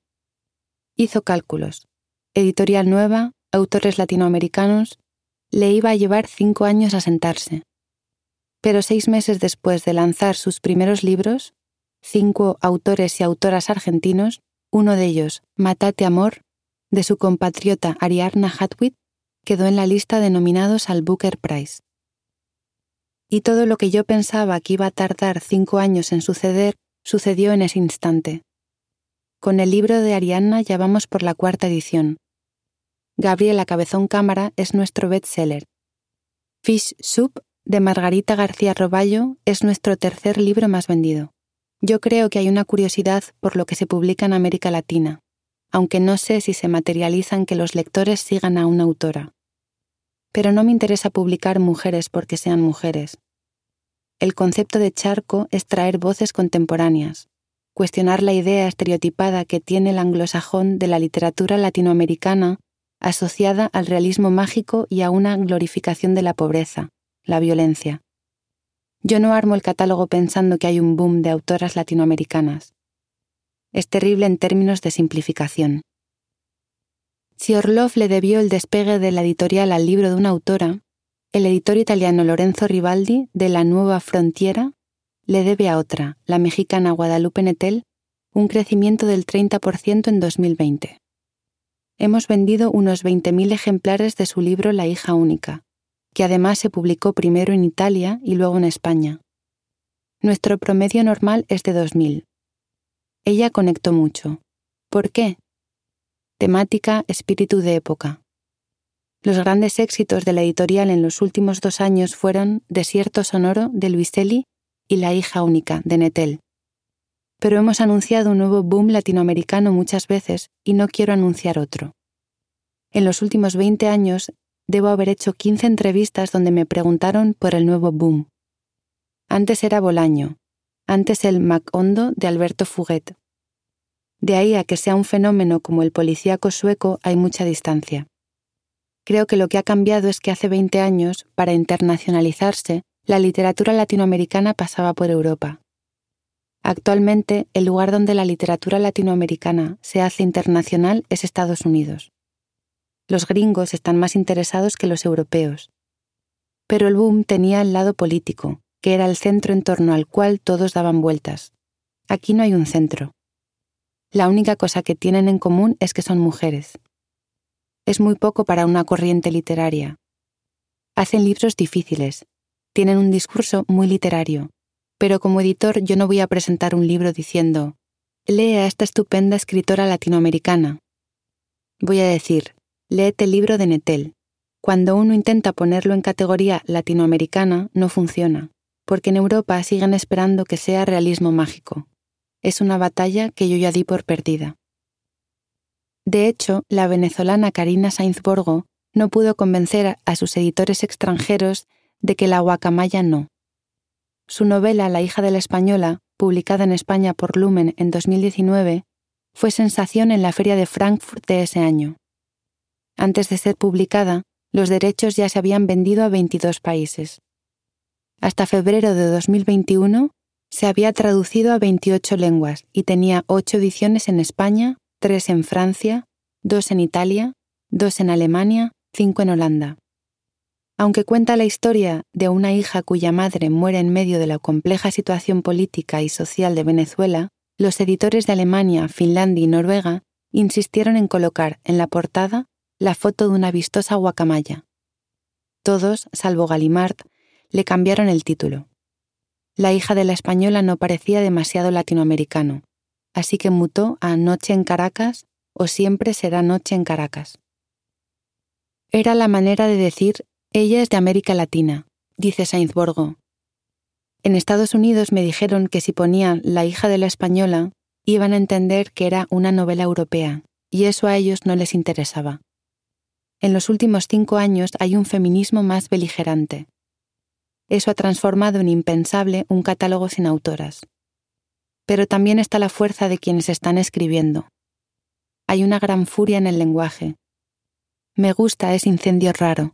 Hizo cálculos. Editorial nueva, autores latinoamericanos, le iba a llevar cinco años a sentarse. Pero seis meses después de lanzar sus primeros libros, cinco autores y autoras argentinos, uno de ellos, Matate Amor, de su compatriota Ariadna Hatwit, quedó en la lista de nominados al Booker Prize. Y todo lo que yo pensaba que iba a tardar cinco años en suceder, sucedió en ese instante. Con el libro de Ariadna ya vamos por la cuarta edición, Gabriela Cabezón Cámara es nuestro bestseller. Fish Soup de Margarita García Roballo es nuestro tercer libro más vendido. Yo creo que hay una curiosidad por lo que se publica en América Latina, aunque no sé si se materializan que los lectores sigan a una autora. Pero no me interesa publicar mujeres porque sean mujeres. El concepto de charco es traer voces contemporáneas, cuestionar la idea estereotipada que tiene el anglosajón de la literatura latinoamericana asociada al realismo mágico y a una glorificación de la pobreza, la violencia. Yo no armo el catálogo pensando que hay un boom de autoras latinoamericanas. Es terrible en términos de simplificación. Si Orlov le debió el despegue de la editorial al libro de una autora, el editor italiano Lorenzo Rivaldi, de La Nueva Frontiera, le debe a otra, la mexicana Guadalupe Netel, un crecimiento del 30% en 2020 hemos vendido unos 20.000 ejemplares de su libro La hija única, que además se publicó primero en Italia y luego en España. Nuestro promedio normal es de 2.000. Ella conectó mucho. ¿Por qué? Temática, espíritu de época. Los grandes éxitos de la editorial en los últimos dos años fueron Desierto Sonoro de Luiselli y La hija única de Netel pero hemos anunciado un nuevo boom latinoamericano muchas veces y no quiero anunciar otro. En los últimos 20 años debo haber hecho 15 entrevistas donde me preguntaron por el nuevo boom. Antes era Bolaño, antes el Macondo de Alberto Fuguet. De ahí a que sea un fenómeno como el policíaco sueco hay mucha distancia. Creo que lo que ha cambiado es que hace 20 años, para internacionalizarse, la literatura latinoamericana pasaba por Europa. Actualmente, el lugar donde la literatura latinoamericana se hace internacional es Estados Unidos. Los gringos están más interesados que los europeos. Pero el boom tenía el lado político, que era el centro en torno al cual todos daban vueltas. Aquí no hay un centro. La única cosa que tienen en común es que son mujeres. Es muy poco para una corriente literaria. Hacen libros difíciles, tienen un discurso muy literario, pero como editor yo no voy a presentar un libro diciendo, lee a esta estupenda escritora latinoamericana. Voy a decir, léete el libro de Netel. Cuando uno intenta ponerlo en categoría latinoamericana, no funciona, porque en Europa siguen esperando que sea realismo mágico. Es una batalla que yo ya di por perdida. De hecho, la venezolana Karina Sainz Borgo no pudo convencer a sus editores extranjeros de que la guacamaya no, su novela La hija de la española, publicada en España por Lumen en 2019, fue sensación en la Feria de Frankfurt de ese año. Antes de ser publicada, los derechos ya se habían vendido a 22 países. Hasta febrero de 2021 se había traducido a 28 lenguas y tenía 8 ediciones en España, 3 en Francia, 2 en Italia, 2 en Alemania, 5 en Holanda. Aunque cuenta la historia de una hija cuya madre muere en medio de la compleja situación política y social de Venezuela, los editores de Alemania, Finlandia y Noruega insistieron en colocar en la portada la foto de una vistosa guacamaya. Todos, salvo Galimard, le cambiaron el título. La hija de la española no parecía demasiado latinoamericano, así que mutó a Noche en Caracas o siempre será Noche en Caracas. Era la manera de decir ella es de América Latina, dice Sainz-Borgo. En Estados Unidos me dijeron que si ponían La hija de la española, iban a entender que era una novela europea, y eso a ellos no les interesaba. En los últimos cinco años hay un feminismo más beligerante. Eso ha transformado en impensable un catálogo sin autoras. Pero también está la fuerza de quienes están escribiendo. Hay una gran furia en el lenguaje. Me gusta ese incendio raro.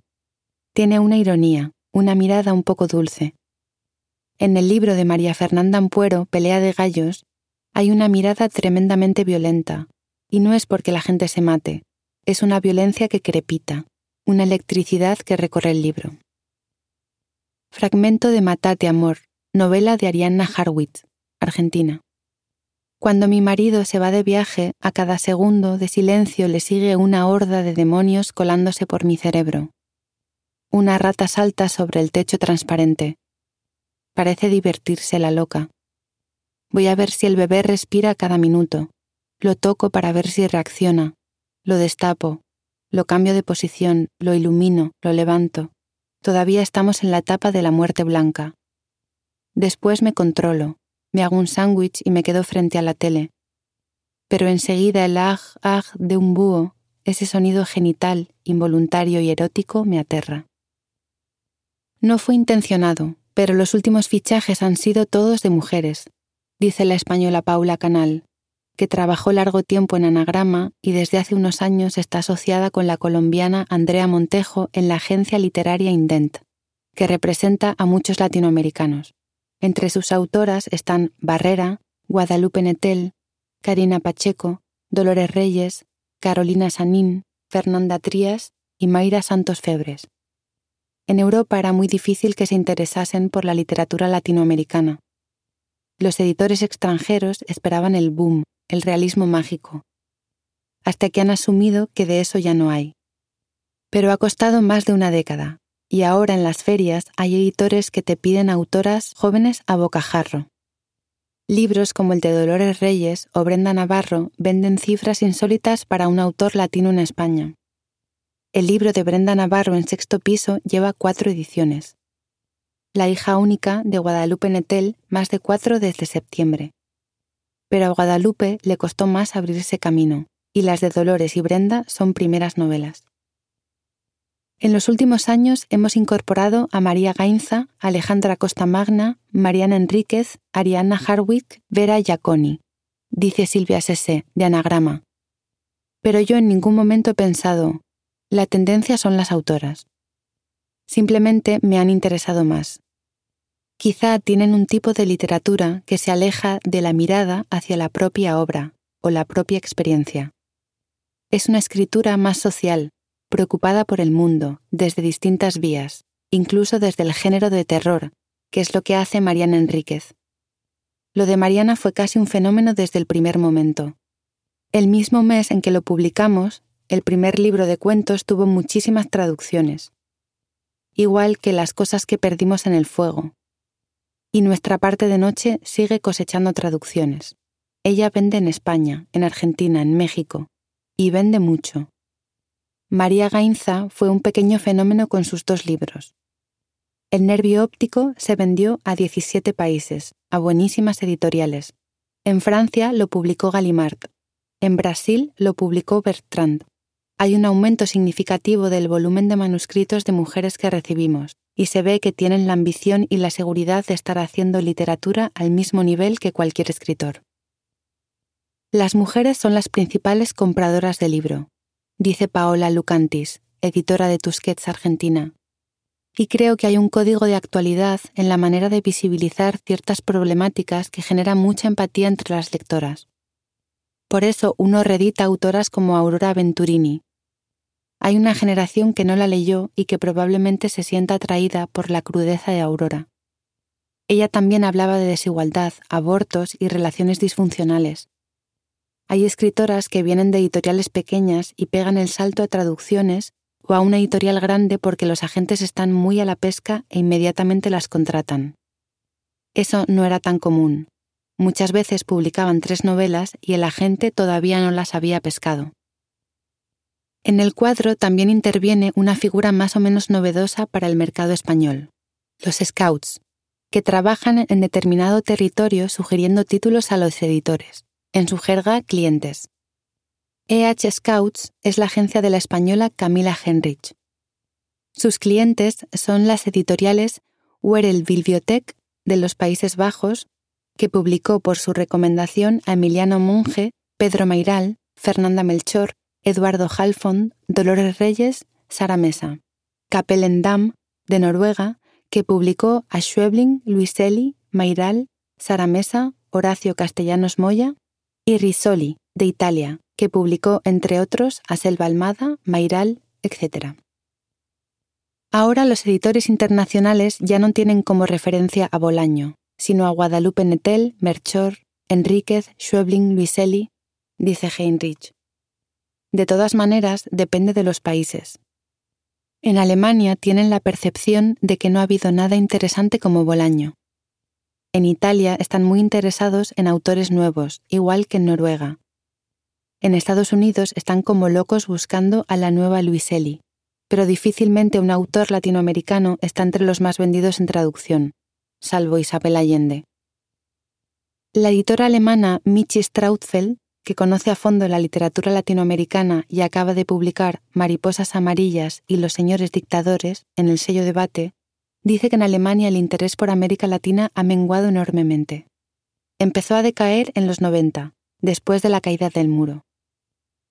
Tiene una ironía, una mirada un poco dulce. En el libro de María Fernanda Ampuero, Pelea de Gallos, hay una mirada tremendamente violenta, y no es porque la gente se mate, es una violencia que crepita, una electricidad que recorre el libro. Fragmento de Matate Amor, novela de Arianna Harwitz, Argentina. Cuando mi marido se va de viaje, a cada segundo de silencio le sigue una horda de demonios colándose por mi cerebro. Una rata salta sobre el techo transparente. Parece divertirse la loca. Voy a ver si el bebé respira cada minuto. Lo toco para ver si reacciona. Lo destapo. Lo cambio de posición, lo ilumino, lo levanto. Todavía estamos en la etapa de la muerte blanca. Después me controlo, me hago un sándwich y me quedo frente a la tele. Pero enseguida el aj, aj de un búho, ese sonido genital, involuntario y erótico, me aterra. No fue intencionado, pero los últimos fichajes han sido todos de mujeres, dice la española Paula Canal, que trabajó largo tiempo en anagrama y desde hace unos años está asociada con la colombiana Andrea Montejo en la agencia literaria Indent, que representa a muchos latinoamericanos. Entre sus autoras están Barrera, Guadalupe Netel, Karina Pacheco, Dolores Reyes, Carolina Sanín, Fernanda Trías y Mayra Santos Febres. En Europa era muy difícil que se interesasen por la literatura latinoamericana. Los editores extranjeros esperaban el boom, el realismo mágico, hasta que han asumido que de eso ya no hay. Pero ha costado más de una década, y ahora en las ferias hay editores que te piden autoras jóvenes a bocajarro. Libros como el de Dolores Reyes o Brenda Navarro venden cifras insólitas para un autor latino en España. El libro de Brenda Navarro en sexto piso lleva cuatro ediciones. La hija única de Guadalupe Netel más de cuatro desde septiembre. Pero a Guadalupe le costó más abrirse camino, y las de Dolores y Brenda son primeras novelas. En los últimos años hemos incorporado a María Gainza, Alejandra Costa Magna, Mariana Enríquez, Ariana Harwick, Vera Giaconi, dice Silvia Sese, de Anagrama. Pero yo en ningún momento he pensado, la tendencia son las autoras. Simplemente me han interesado más. Quizá tienen un tipo de literatura que se aleja de la mirada hacia la propia obra o la propia experiencia. Es una escritura más social, preocupada por el mundo, desde distintas vías, incluso desde el género de terror, que es lo que hace Mariana Enríquez. Lo de Mariana fue casi un fenómeno desde el primer momento. El mismo mes en que lo publicamos, el primer libro de cuentos tuvo muchísimas traducciones, igual que Las cosas que perdimos en el fuego. Y nuestra parte de noche sigue cosechando traducciones. Ella vende en España, en Argentina, en México, y vende mucho. María Gainza fue un pequeño fenómeno con sus dos libros. El nervio óptico se vendió a 17 países, a buenísimas editoriales. En Francia lo publicó Gallimard. En Brasil lo publicó Bertrand. Hay un aumento significativo del volumen de manuscritos de mujeres que recibimos, y se ve que tienen la ambición y la seguridad de estar haciendo literatura al mismo nivel que cualquier escritor. Las mujeres son las principales compradoras de libro, dice Paola Lucantis, editora de Tusquets Argentina. Y creo que hay un código de actualidad en la manera de visibilizar ciertas problemáticas que genera mucha empatía entre las lectoras. Por eso uno redita autoras como Aurora Venturini. Hay una generación que no la leyó y que probablemente se sienta atraída por la crudeza de Aurora. Ella también hablaba de desigualdad, abortos y relaciones disfuncionales, hay escritoras que vienen de editoriales pequeñas y pegan el salto a traducciones o a una editorial grande porque los agentes están muy a la pesca e inmediatamente las contratan. Eso no era tan común. Muchas veces publicaban tres novelas y el agente todavía no las había pescado. En el cuadro también interviene una figura más o menos novedosa para el mercado español, los scouts, que trabajan en determinado territorio sugiriendo títulos a los editores, en su jerga clientes. EH Scouts es la agencia de la española Camila Henrich. Sus clientes son las editoriales Werel Bibliothek de los Países Bajos, que publicó por su recomendación a Emiliano Monge, Pedro Mairal, Fernanda Melchor, Eduardo Halfond, Dolores Reyes, Sara Mesa. Capellendam, de Noruega, que publicó a Schwebling, Luiselli, Mairal, Sara Mesa, Horacio Castellanos Moya, y Risoli, de Italia, que publicó, entre otros, a Selva Almada, Mairal, etc. Ahora los editores internacionales ya no tienen como referencia a Bolaño, sino a Guadalupe Netel, Merchor, Enríquez, Schwebling, Luiselli, dice Heinrich. De todas maneras, depende de los países. En Alemania tienen la percepción de que no ha habido nada interesante como Bolaño. En Italia están muy interesados en autores nuevos, igual que en Noruega. En Estados Unidos están como locos buscando a la nueva Luiselli, pero difícilmente un autor latinoamericano está entre los más vendidos en traducción, salvo Isabel Allende. La editora alemana Michi Strautfeld, que conoce a fondo la literatura latinoamericana y acaba de publicar Mariposas Amarillas y Los Señores Dictadores en el sello Debate, dice que en Alemania el interés por América Latina ha menguado enormemente. Empezó a decaer en los 90, después de la caída del muro.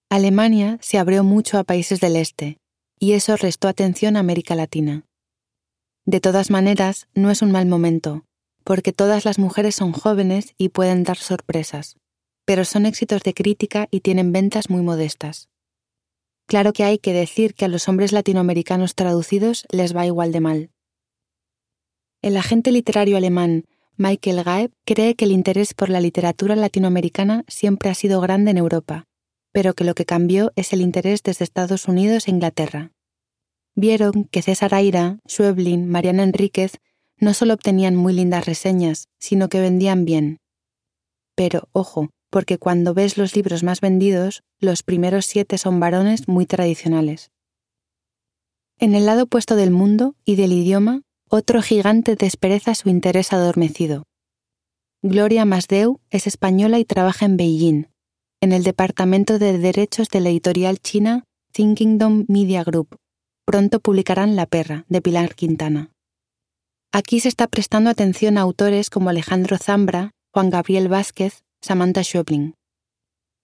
Alemania se abrió mucho a países del este, y eso restó atención a América Latina. De todas maneras, no es un mal momento, porque todas las mujeres son jóvenes y pueden dar sorpresas, pero son éxitos de crítica y tienen ventas muy modestas. Claro que hay que decir que a los hombres latinoamericanos traducidos les va igual de mal. El agente literario alemán Michael Gaeb cree que el interés por la literatura latinoamericana siempre ha sido grande en Europa, pero que lo que cambió es el interés desde Estados Unidos e Inglaterra. Vieron que César Aira, Schweblin, Mariana Enríquez no solo obtenían muy lindas reseñas, sino que vendían bien. Pero, ojo, porque cuando ves los libros más vendidos, los primeros siete son varones muy tradicionales. En el lado opuesto del mundo y del idioma, otro gigante despereza su interés adormecido. Gloria Masdeu es española y trabaja en Beijing, en el Departamento de Derechos de la editorial china Thinkingdom Media Group. Pronto publicarán La Perra, de Pilar Quintana. Aquí se está prestando atención a autores como Alejandro Zambra, Juan Gabriel Vázquez, Samantha Schöbling.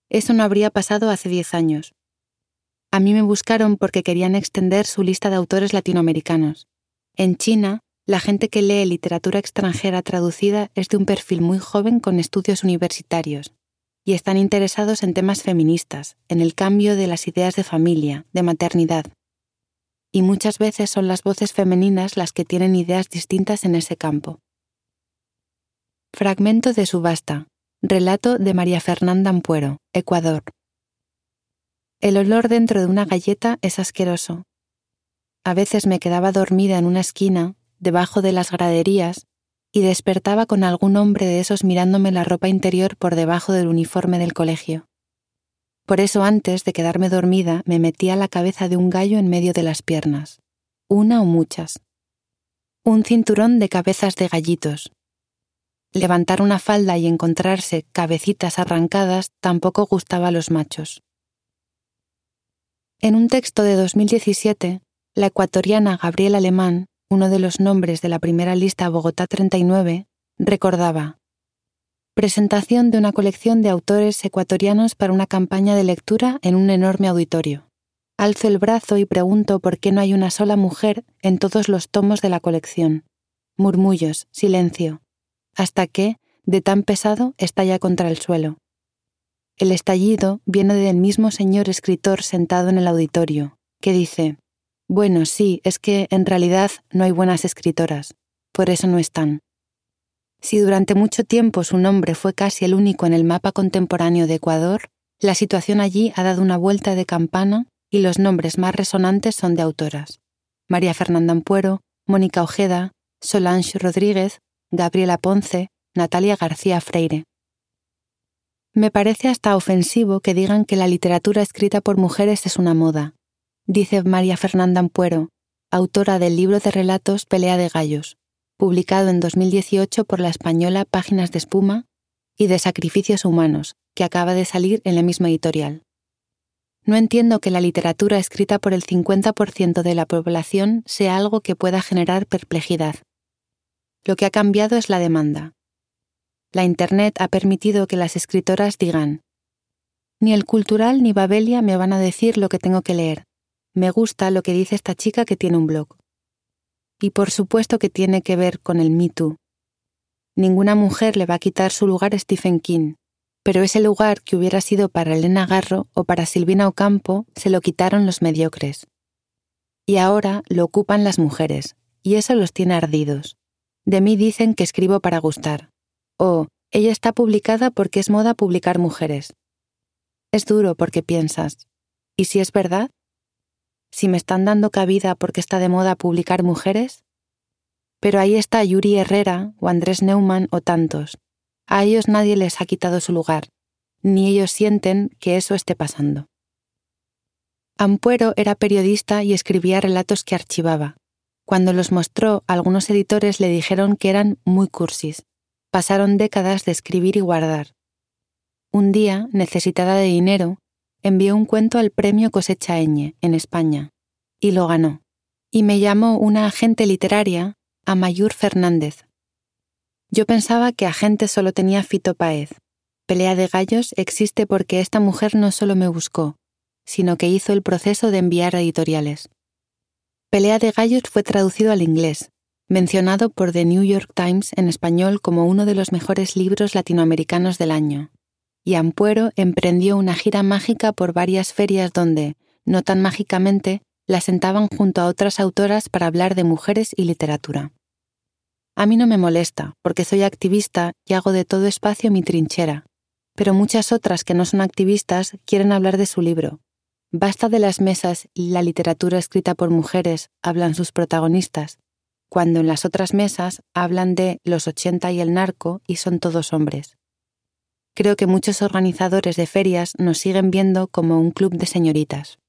Eso no habría pasado hace diez años. A mí me buscaron porque querían extender su lista de autores latinoamericanos. En China, la gente que lee literatura extranjera traducida es de un perfil muy joven con estudios universitarios, y están interesados en temas feministas, en el cambio de las ideas de familia, de maternidad. Y muchas veces son las voces femeninas las que tienen ideas distintas en ese campo. Fragmento de subasta. Relato de María Fernanda Ampuero, Ecuador. El olor dentro de una galleta es asqueroso. A veces me quedaba dormida en una esquina, debajo de las graderías, y despertaba con algún hombre de esos mirándome la ropa interior por debajo del uniforme del colegio. Por eso antes de quedarme dormida me metía la cabeza de un gallo en medio de las piernas, una o muchas. Un cinturón de cabezas de gallitos. Levantar una falda y encontrarse cabecitas arrancadas tampoco gustaba a los machos. En un texto de 2017, la ecuatoriana Gabriela Alemán uno de los nombres de la primera lista Bogotá 39, recordaba Presentación de una colección de autores ecuatorianos para una campaña de lectura en un enorme auditorio. Alzo el brazo y pregunto por qué no hay una sola mujer en todos los tomos de la colección. Murmullos, silencio. Hasta que, de tan pesado, estalla contra el suelo. El estallido viene del mismo señor escritor sentado en el auditorio, que dice, bueno, sí, es que en realidad no hay buenas escritoras, por eso no están. Si durante mucho tiempo su nombre fue casi el único en el mapa contemporáneo de Ecuador, la situación allí ha dado una vuelta de campana y los nombres más resonantes son de autoras. María Fernanda Ampuero, Mónica Ojeda, Solange Rodríguez, Gabriela Ponce, Natalia García Freire. Me parece hasta ofensivo que digan que la literatura escrita por mujeres es una moda, dice María Fernanda Ampuero, autora del libro de relatos Pelea de Gallos, publicado en 2018 por la española Páginas de Espuma, y de Sacrificios Humanos, que acaba de salir en la misma editorial. No entiendo que la literatura escrita por el 50% de la población sea algo que pueda generar perplejidad. Lo que ha cambiado es la demanda. La Internet ha permitido que las escritoras digan, ni el cultural ni Babelia me van a decir lo que tengo que leer. Me gusta lo que dice esta chica que tiene un blog. Y por supuesto que tiene que ver con el Me Too. Ninguna mujer le va a quitar su lugar a Stephen King, pero ese lugar que hubiera sido para Elena Garro o para Silvina Ocampo se lo quitaron los mediocres. Y ahora lo ocupan las mujeres, y eso los tiene ardidos. De mí dicen que escribo para gustar. O, ella está publicada porque es moda publicar mujeres. Es duro porque piensas, ¿y si es verdad? ¿Si me están dando cabida porque está de moda publicar mujeres? Pero ahí está Yuri Herrera o Andrés Neumann o tantos, a ellos nadie les ha quitado su lugar, ni ellos sienten que eso esté pasando. Ampuero era periodista y escribía relatos que archivaba. Cuando los mostró, algunos editores le dijeron que eran muy cursis. Pasaron décadas de escribir y guardar. Un día, necesitada de dinero, envió un cuento al premio Cosecha en España, y lo ganó. Y me llamó una agente literaria, Amayur Fernández, yo pensaba que Agente solo tenía Fito Paez. Pelea de Gallos existe porque esta mujer no solo me buscó, sino que hizo el proceso de enviar editoriales. Pelea de Gallos fue traducido al inglés, mencionado por The New York Times en español como uno de los mejores libros latinoamericanos del año. Y Ampuero emprendió una gira mágica por varias ferias donde, no tan mágicamente, la sentaban junto a otras autoras para hablar de mujeres y literatura. A mí no me molesta, porque soy activista y hago de todo espacio mi trinchera, pero muchas otras que no son activistas quieren hablar de su libro. Basta de las mesas y la literatura escrita por mujeres, hablan sus protagonistas, cuando en las otras mesas hablan de los 80 y el narco y son todos hombres. Creo que muchos organizadores de ferias nos siguen viendo como un club de señoritas.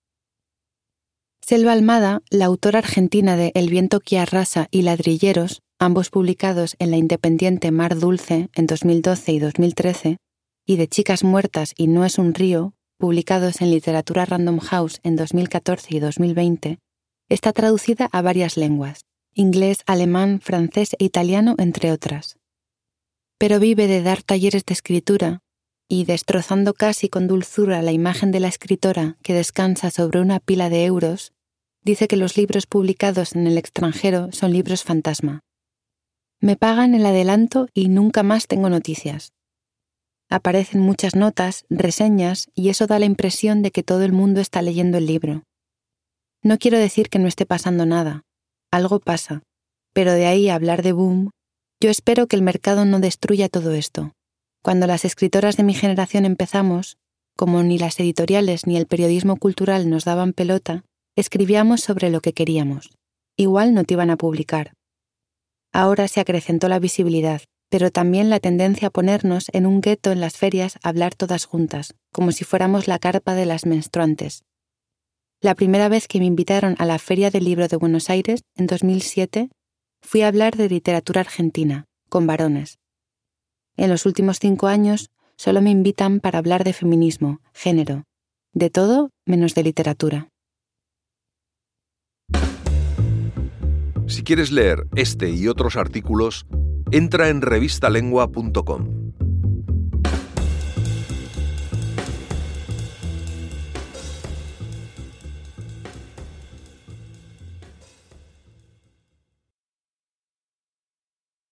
Selva Almada, la autora argentina de El viento que y Ladrilleros, ambos publicados en la independiente Mar Dulce en 2012 y 2013, y de Chicas Muertas y No es un río, publicados en Literatura Random House en 2014 y 2020, está traducida a varias lenguas, inglés, alemán, francés e italiano, entre otras. Pero vive de dar talleres de escritura y, destrozando casi con dulzura la imagen de la escritora que descansa sobre una pila de euros, dice que los libros publicados en el extranjero son libros fantasma, me pagan el adelanto y nunca más tengo noticias. Aparecen muchas notas, reseñas, y eso da la impresión de que todo el mundo está leyendo el libro. No quiero decir que no esté pasando nada, algo pasa, pero de ahí a hablar de boom, yo espero que el mercado no destruya todo esto. Cuando las escritoras de mi generación empezamos, como ni las editoriales ni el periodismo cultural nos daban pelota, escribíamos sobre lo que queríamos. Igual no te iban a publicar, Ahora se acrecentó la visibilidad, pero también la tendencia a ponernos en un gueto en las ferias a hablar todas juntas, como si fuéramos la carpa de las menstruantes. La primera vez que me invitaron a la Feria del Libro de Buenos Aires, en 2007, fui a hablar de literatura argentina, con varones. En los últimos cinco años solo me invitan para hablar de feminismo, género, de todo menos de literatura. Si quieres leer este y otros artículos, entra en revistalengua.com.